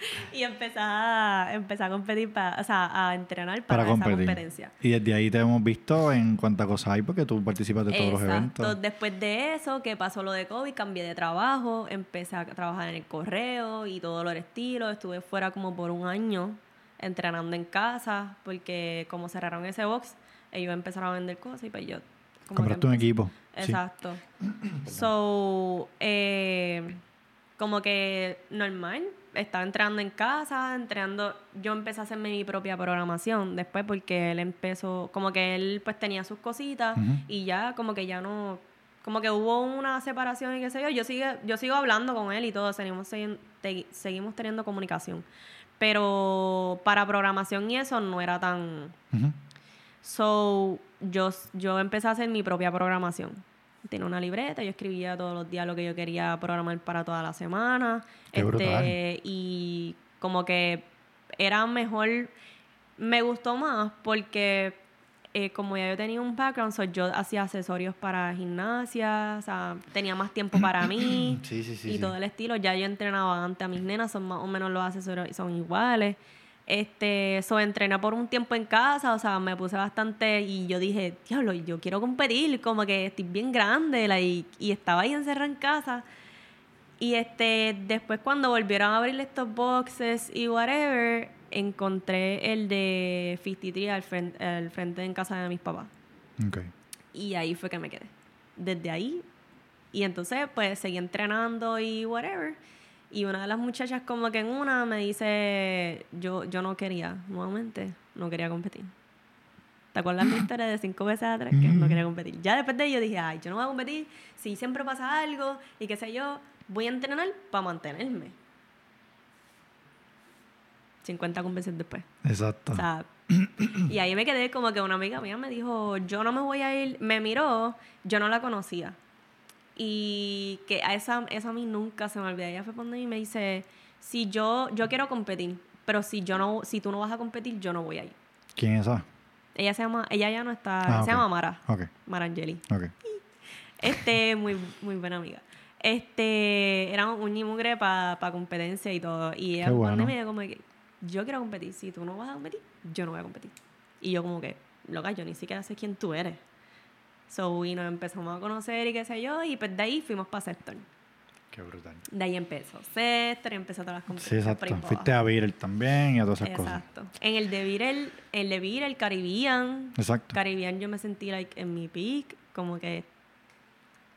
[laughs] y empecé a, a competir, para, o sea, a entrenar para, esa competencia. Y desde ahí te hemos visto en cuántas cosas hay, porque tú participas de todos los eventos. Después de eso, que pasó lo de COVID, cambié de trabajo, empecé a trabajar en el correo y todo lo estilo. Estuve fuera como por un año entrenando en casa, porque como cerraron ese box, ellos empezaron a vender cosas y pues yo... Compraste un equipo. Exacto. so, eh, como que normal, estaba entrando en casa, entrenando. Yo empecé a hacerme mi propia programación después porque él empezó, como que él pues tenía sus cositas y ya como que ya no, como que hubo una separación y qué sé yo. Yo, sigue, yo sigo hablando con él y todo, seguimos, seguimos teniendo comunicación. Pero para programación y eso no era tan... So, yo, yo empecé a hacer mi propia programación tenía una libreta, yo escribía todos los días lo que yo quería programar para toda la semana. este, y como que era mejor, me gustó más porque eh, como ya yo tenía un background, yo hacía accesorios para gimnasia, o sea, tenía más tiempo para mí [coughs] y todo el estilo. Ya yo entrenaba antes a mis nenas, son más o menos los accesorios, son iguales. Este, eso entrené por un tiempo en casa, o sea, me puse bastante y yo dije, diablo, yo quiero competir, como que estoy bien grande, y, estaba ahí encerrada en casa. Y este, después cuando volvieron a abrir estos boxes y whatever, encontré el de 53 al frente, al frente en casa de mis papás. Y ahí fue que me quedé. Desde ahí. Y entonces, pues, seguí entrenando y whatever. Y una de las muchachas como que en una me dice, yo, yo no quería, nuevamente, no quería competir. ¿Te acuerdas la [laughs] historia de cinco veces atrás que no quería competir? Ya después de ello dije, ay, yo no voy a competir, si siempre pasa algo y qué sé yo, voy a entrenar para mantenerme. 50 convenciones después. Exacto. O sea, y ahí me quedé como que una amiga mía me dijo, yo no me voy a ir, me miró, yo no la conocía. Y que a esa, esa a mí nunca se me olvida. Ella fue cuando y me dice, si yo, yo quiero competir, pero si yo no, si tú no vas a competir, yo no voy a ir. ¿Quién es esa? Ella se llama, ella ya no está, ah, se llama Mara. Okay. Mara Angeli. Okay. Este, muy, muy buena amiga. Este, era un ñimugre para pa competencia y todo. Y ella bueno. me dijo como que, yo quiero competir. Si tú no vas a competir, yo no voy a competir. Y yo como que, loca, yo ni siquiera sé quién tú eres. So, y nos empezamos a conocer y qué sé yo, y pues de ahí fuimos para Sector. Qué brutal. De ahí empezó Cester, empezó todas las competencias. Sí, exacto. Fuiste a Virel también y a todas esas cosas. Exacto. En el de Virel, el de Virel, Caribbean. Exacto. Caribbean yo me sentí like en mi peak, como que,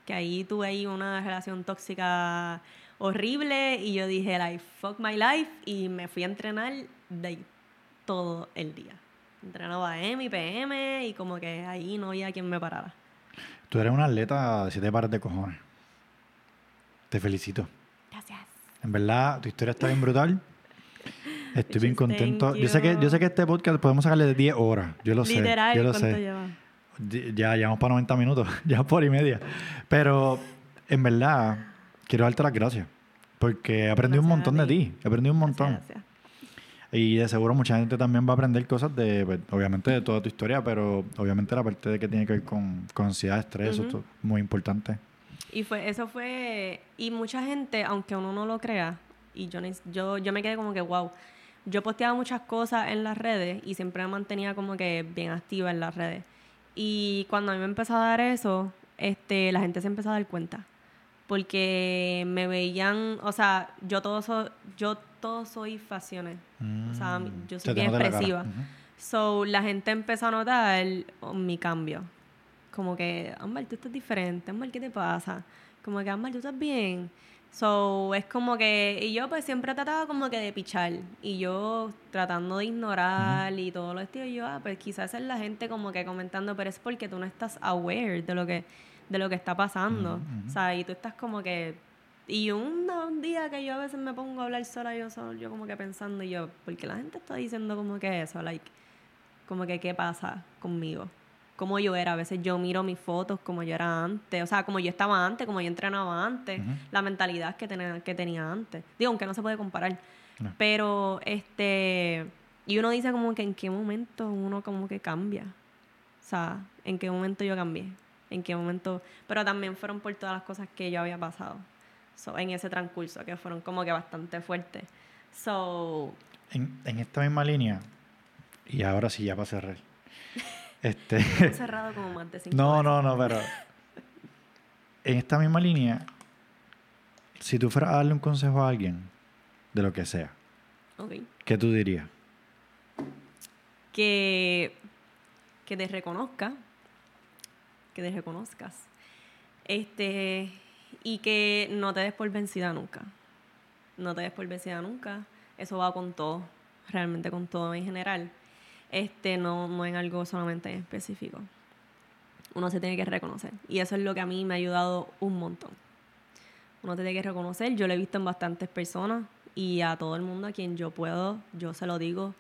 que ahí tuve ahí una relación tóxica horrible y yo dije like fuck my life y me fui a entrenar de todo el día. Entrenaba M y PM y como que ahí no había quien me parara. Tú eres una atleta de siete pares de cojones. Te felicito. Gracias. En verdad, tu historia está bien brutal. [laughs] Estoy bien contento. Yo sé, que, yo sé que este podcast podemos sacarle de 10 horas. Yo lo sé. Yo lo sé. Lleva? Ya llevamos para 90 minutos, [laughs] ya por y media. Pero en verdad, quiero darte las gracias. Porque aprendí un montón de ti. Aprendí un montón. Gracias. Y de seguro mucha gente también va a aprender cosas de, pues, obviamente, de toda tu historia, pero obviamente la parte de que tiene que ver con, con ansiedad, estrés, eso es muy importante. Y fue, eso fue, y mucha gente, aunque uno no lo crea, y yo, yo, yo me quedé como que, wow, yo posteaba muchas cosas en las redes y siempre me mantenía como que bien activa en las redes. Y cuando a mí me empezó a dar eso, este, la gente se empezó a dar cuenta. Porque me veían, o sea, yo todo, so, yo todo soy facciones. o sea, mm. yo soy bien expresiva. So, la gente empezó a notar mi cambio como que, Ámbar, tú estás diferente, Ámbar, ¿qué te pasa? Como que, Ámbar, tú estás bien. So, es como que, y yo pues siempre trataba como que de pichar, y yo tratando de ignorar y todo lo estilo, y yo, ah, pues quizás es la gente como que comentando, pero es porque tú no estás aware de lo que, de lo que está pasando, o sea, y tú estás como que, y un, un, día que yo a veces me pongo a hablar sola, yo solo, yo como que pensando, y yo, porque la gente está diciendo como que eso, like, como que qué pasa conmigo como yo era. A veces yo miro mis fotos como yo era antes, o sea, como yo estaba antes, como yo entrenaba antes, la mentalidad que tenía, que tenía antes. Digo, aunque no se puede comparar. Pero, este, y uno dice como que en qué momento uno como que cambia. O sea, en qué momento yo cambié. En qué momento, pero también fueron por todas las cosas que yo había pasado. En ese transcurso, que fueron como que bastante fuertes. So, en, en esta misma línea, y ahora sí ya para cerrar. [laughs] Este, cerrado como más de cinco No, no, no, pero en esta misma línea, si tú fueras a darle un consejo a alguien, de lo que sea, ¿qué tú dirías? Que, que te reconozca, que te reconozcas, este, y que no te des por vencida nunca. No te des por vencida nunca. Eso va con todo, realmente con todo en general este, no, no en algo solamente específico. Uno se tiene que reconocer. Y eso es lo que a mí me ha ayudado un montón. Uno tiene que reconocer. Yo lo he visto en bastantes personas y a todo el mundo a quien yo puedo, yo se lo digo,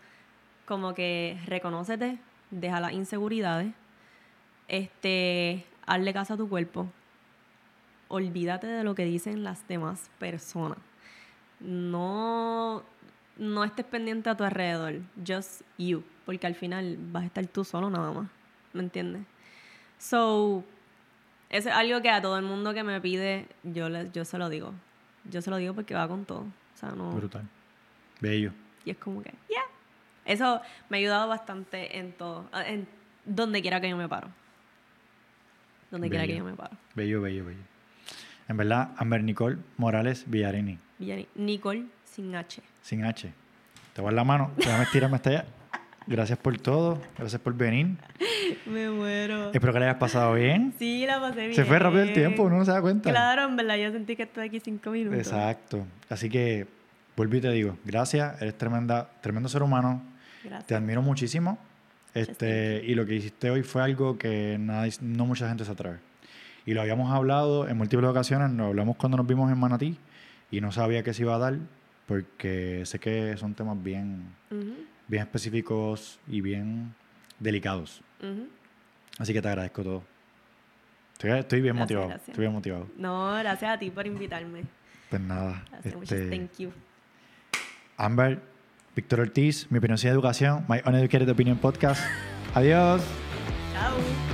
como que reconócete, deja las inseguridades, este, hazle caso a tu cuerpo, olvídate de lo que dicen las demás personas. No, no estés pendiente a tu alrededor, just you porque al final vas a estar tú solo nada más, ¿me entiendes? So, es algo que a todo el mundo que me pide, yo, le, yo se lo digo. Yo se lo digo porque va con todo. O sea, no... Brutal. Bello. Y es como que, yeah. Eso me ha ayudado bastante en todo, en donde quiera que yo me paro. Donde quiera que yo me paro. Bello, bello, bello. En verdad, Amber Nicole Morales Villarini. Villarini. Nicole sin H. Sin H. Te voy a la mano, déjame estirarme hasta allá. Gracias por todo. Gracias por venir. Me muero. Espero que la hayas pasado bien. Sí, la pasé bien. Se fue rápido el tiempo, uno no se da cuenta. Claro, en verdad, yo sentí que estoy aquí cinco minutos. Exacto. Así que, vuelvo y te digo, gracias. Eres tremenda, tremendo ser humano. Gracias. Te admiro muchísimo. Este, y lo que hiciste hoy fue algo que nadie, no mucha gente se atreve. Y lo habíamos hablado en múltiples ocasiones, lo hablamos cuando nos vimos en Manatí y no sabía qué se iba a dar porque sé que son temas bien bien específicos y bien delicados. Así que te agradezco todo. Estoy, bien motivado. Estoy bien motivado. No, gracias a ti por invitarme. Pues nada. Este, thank you. Amber, Víctor Ortiz, mi opinión de educación, My Uneducated Opinion Podcast. Adiós. Chao.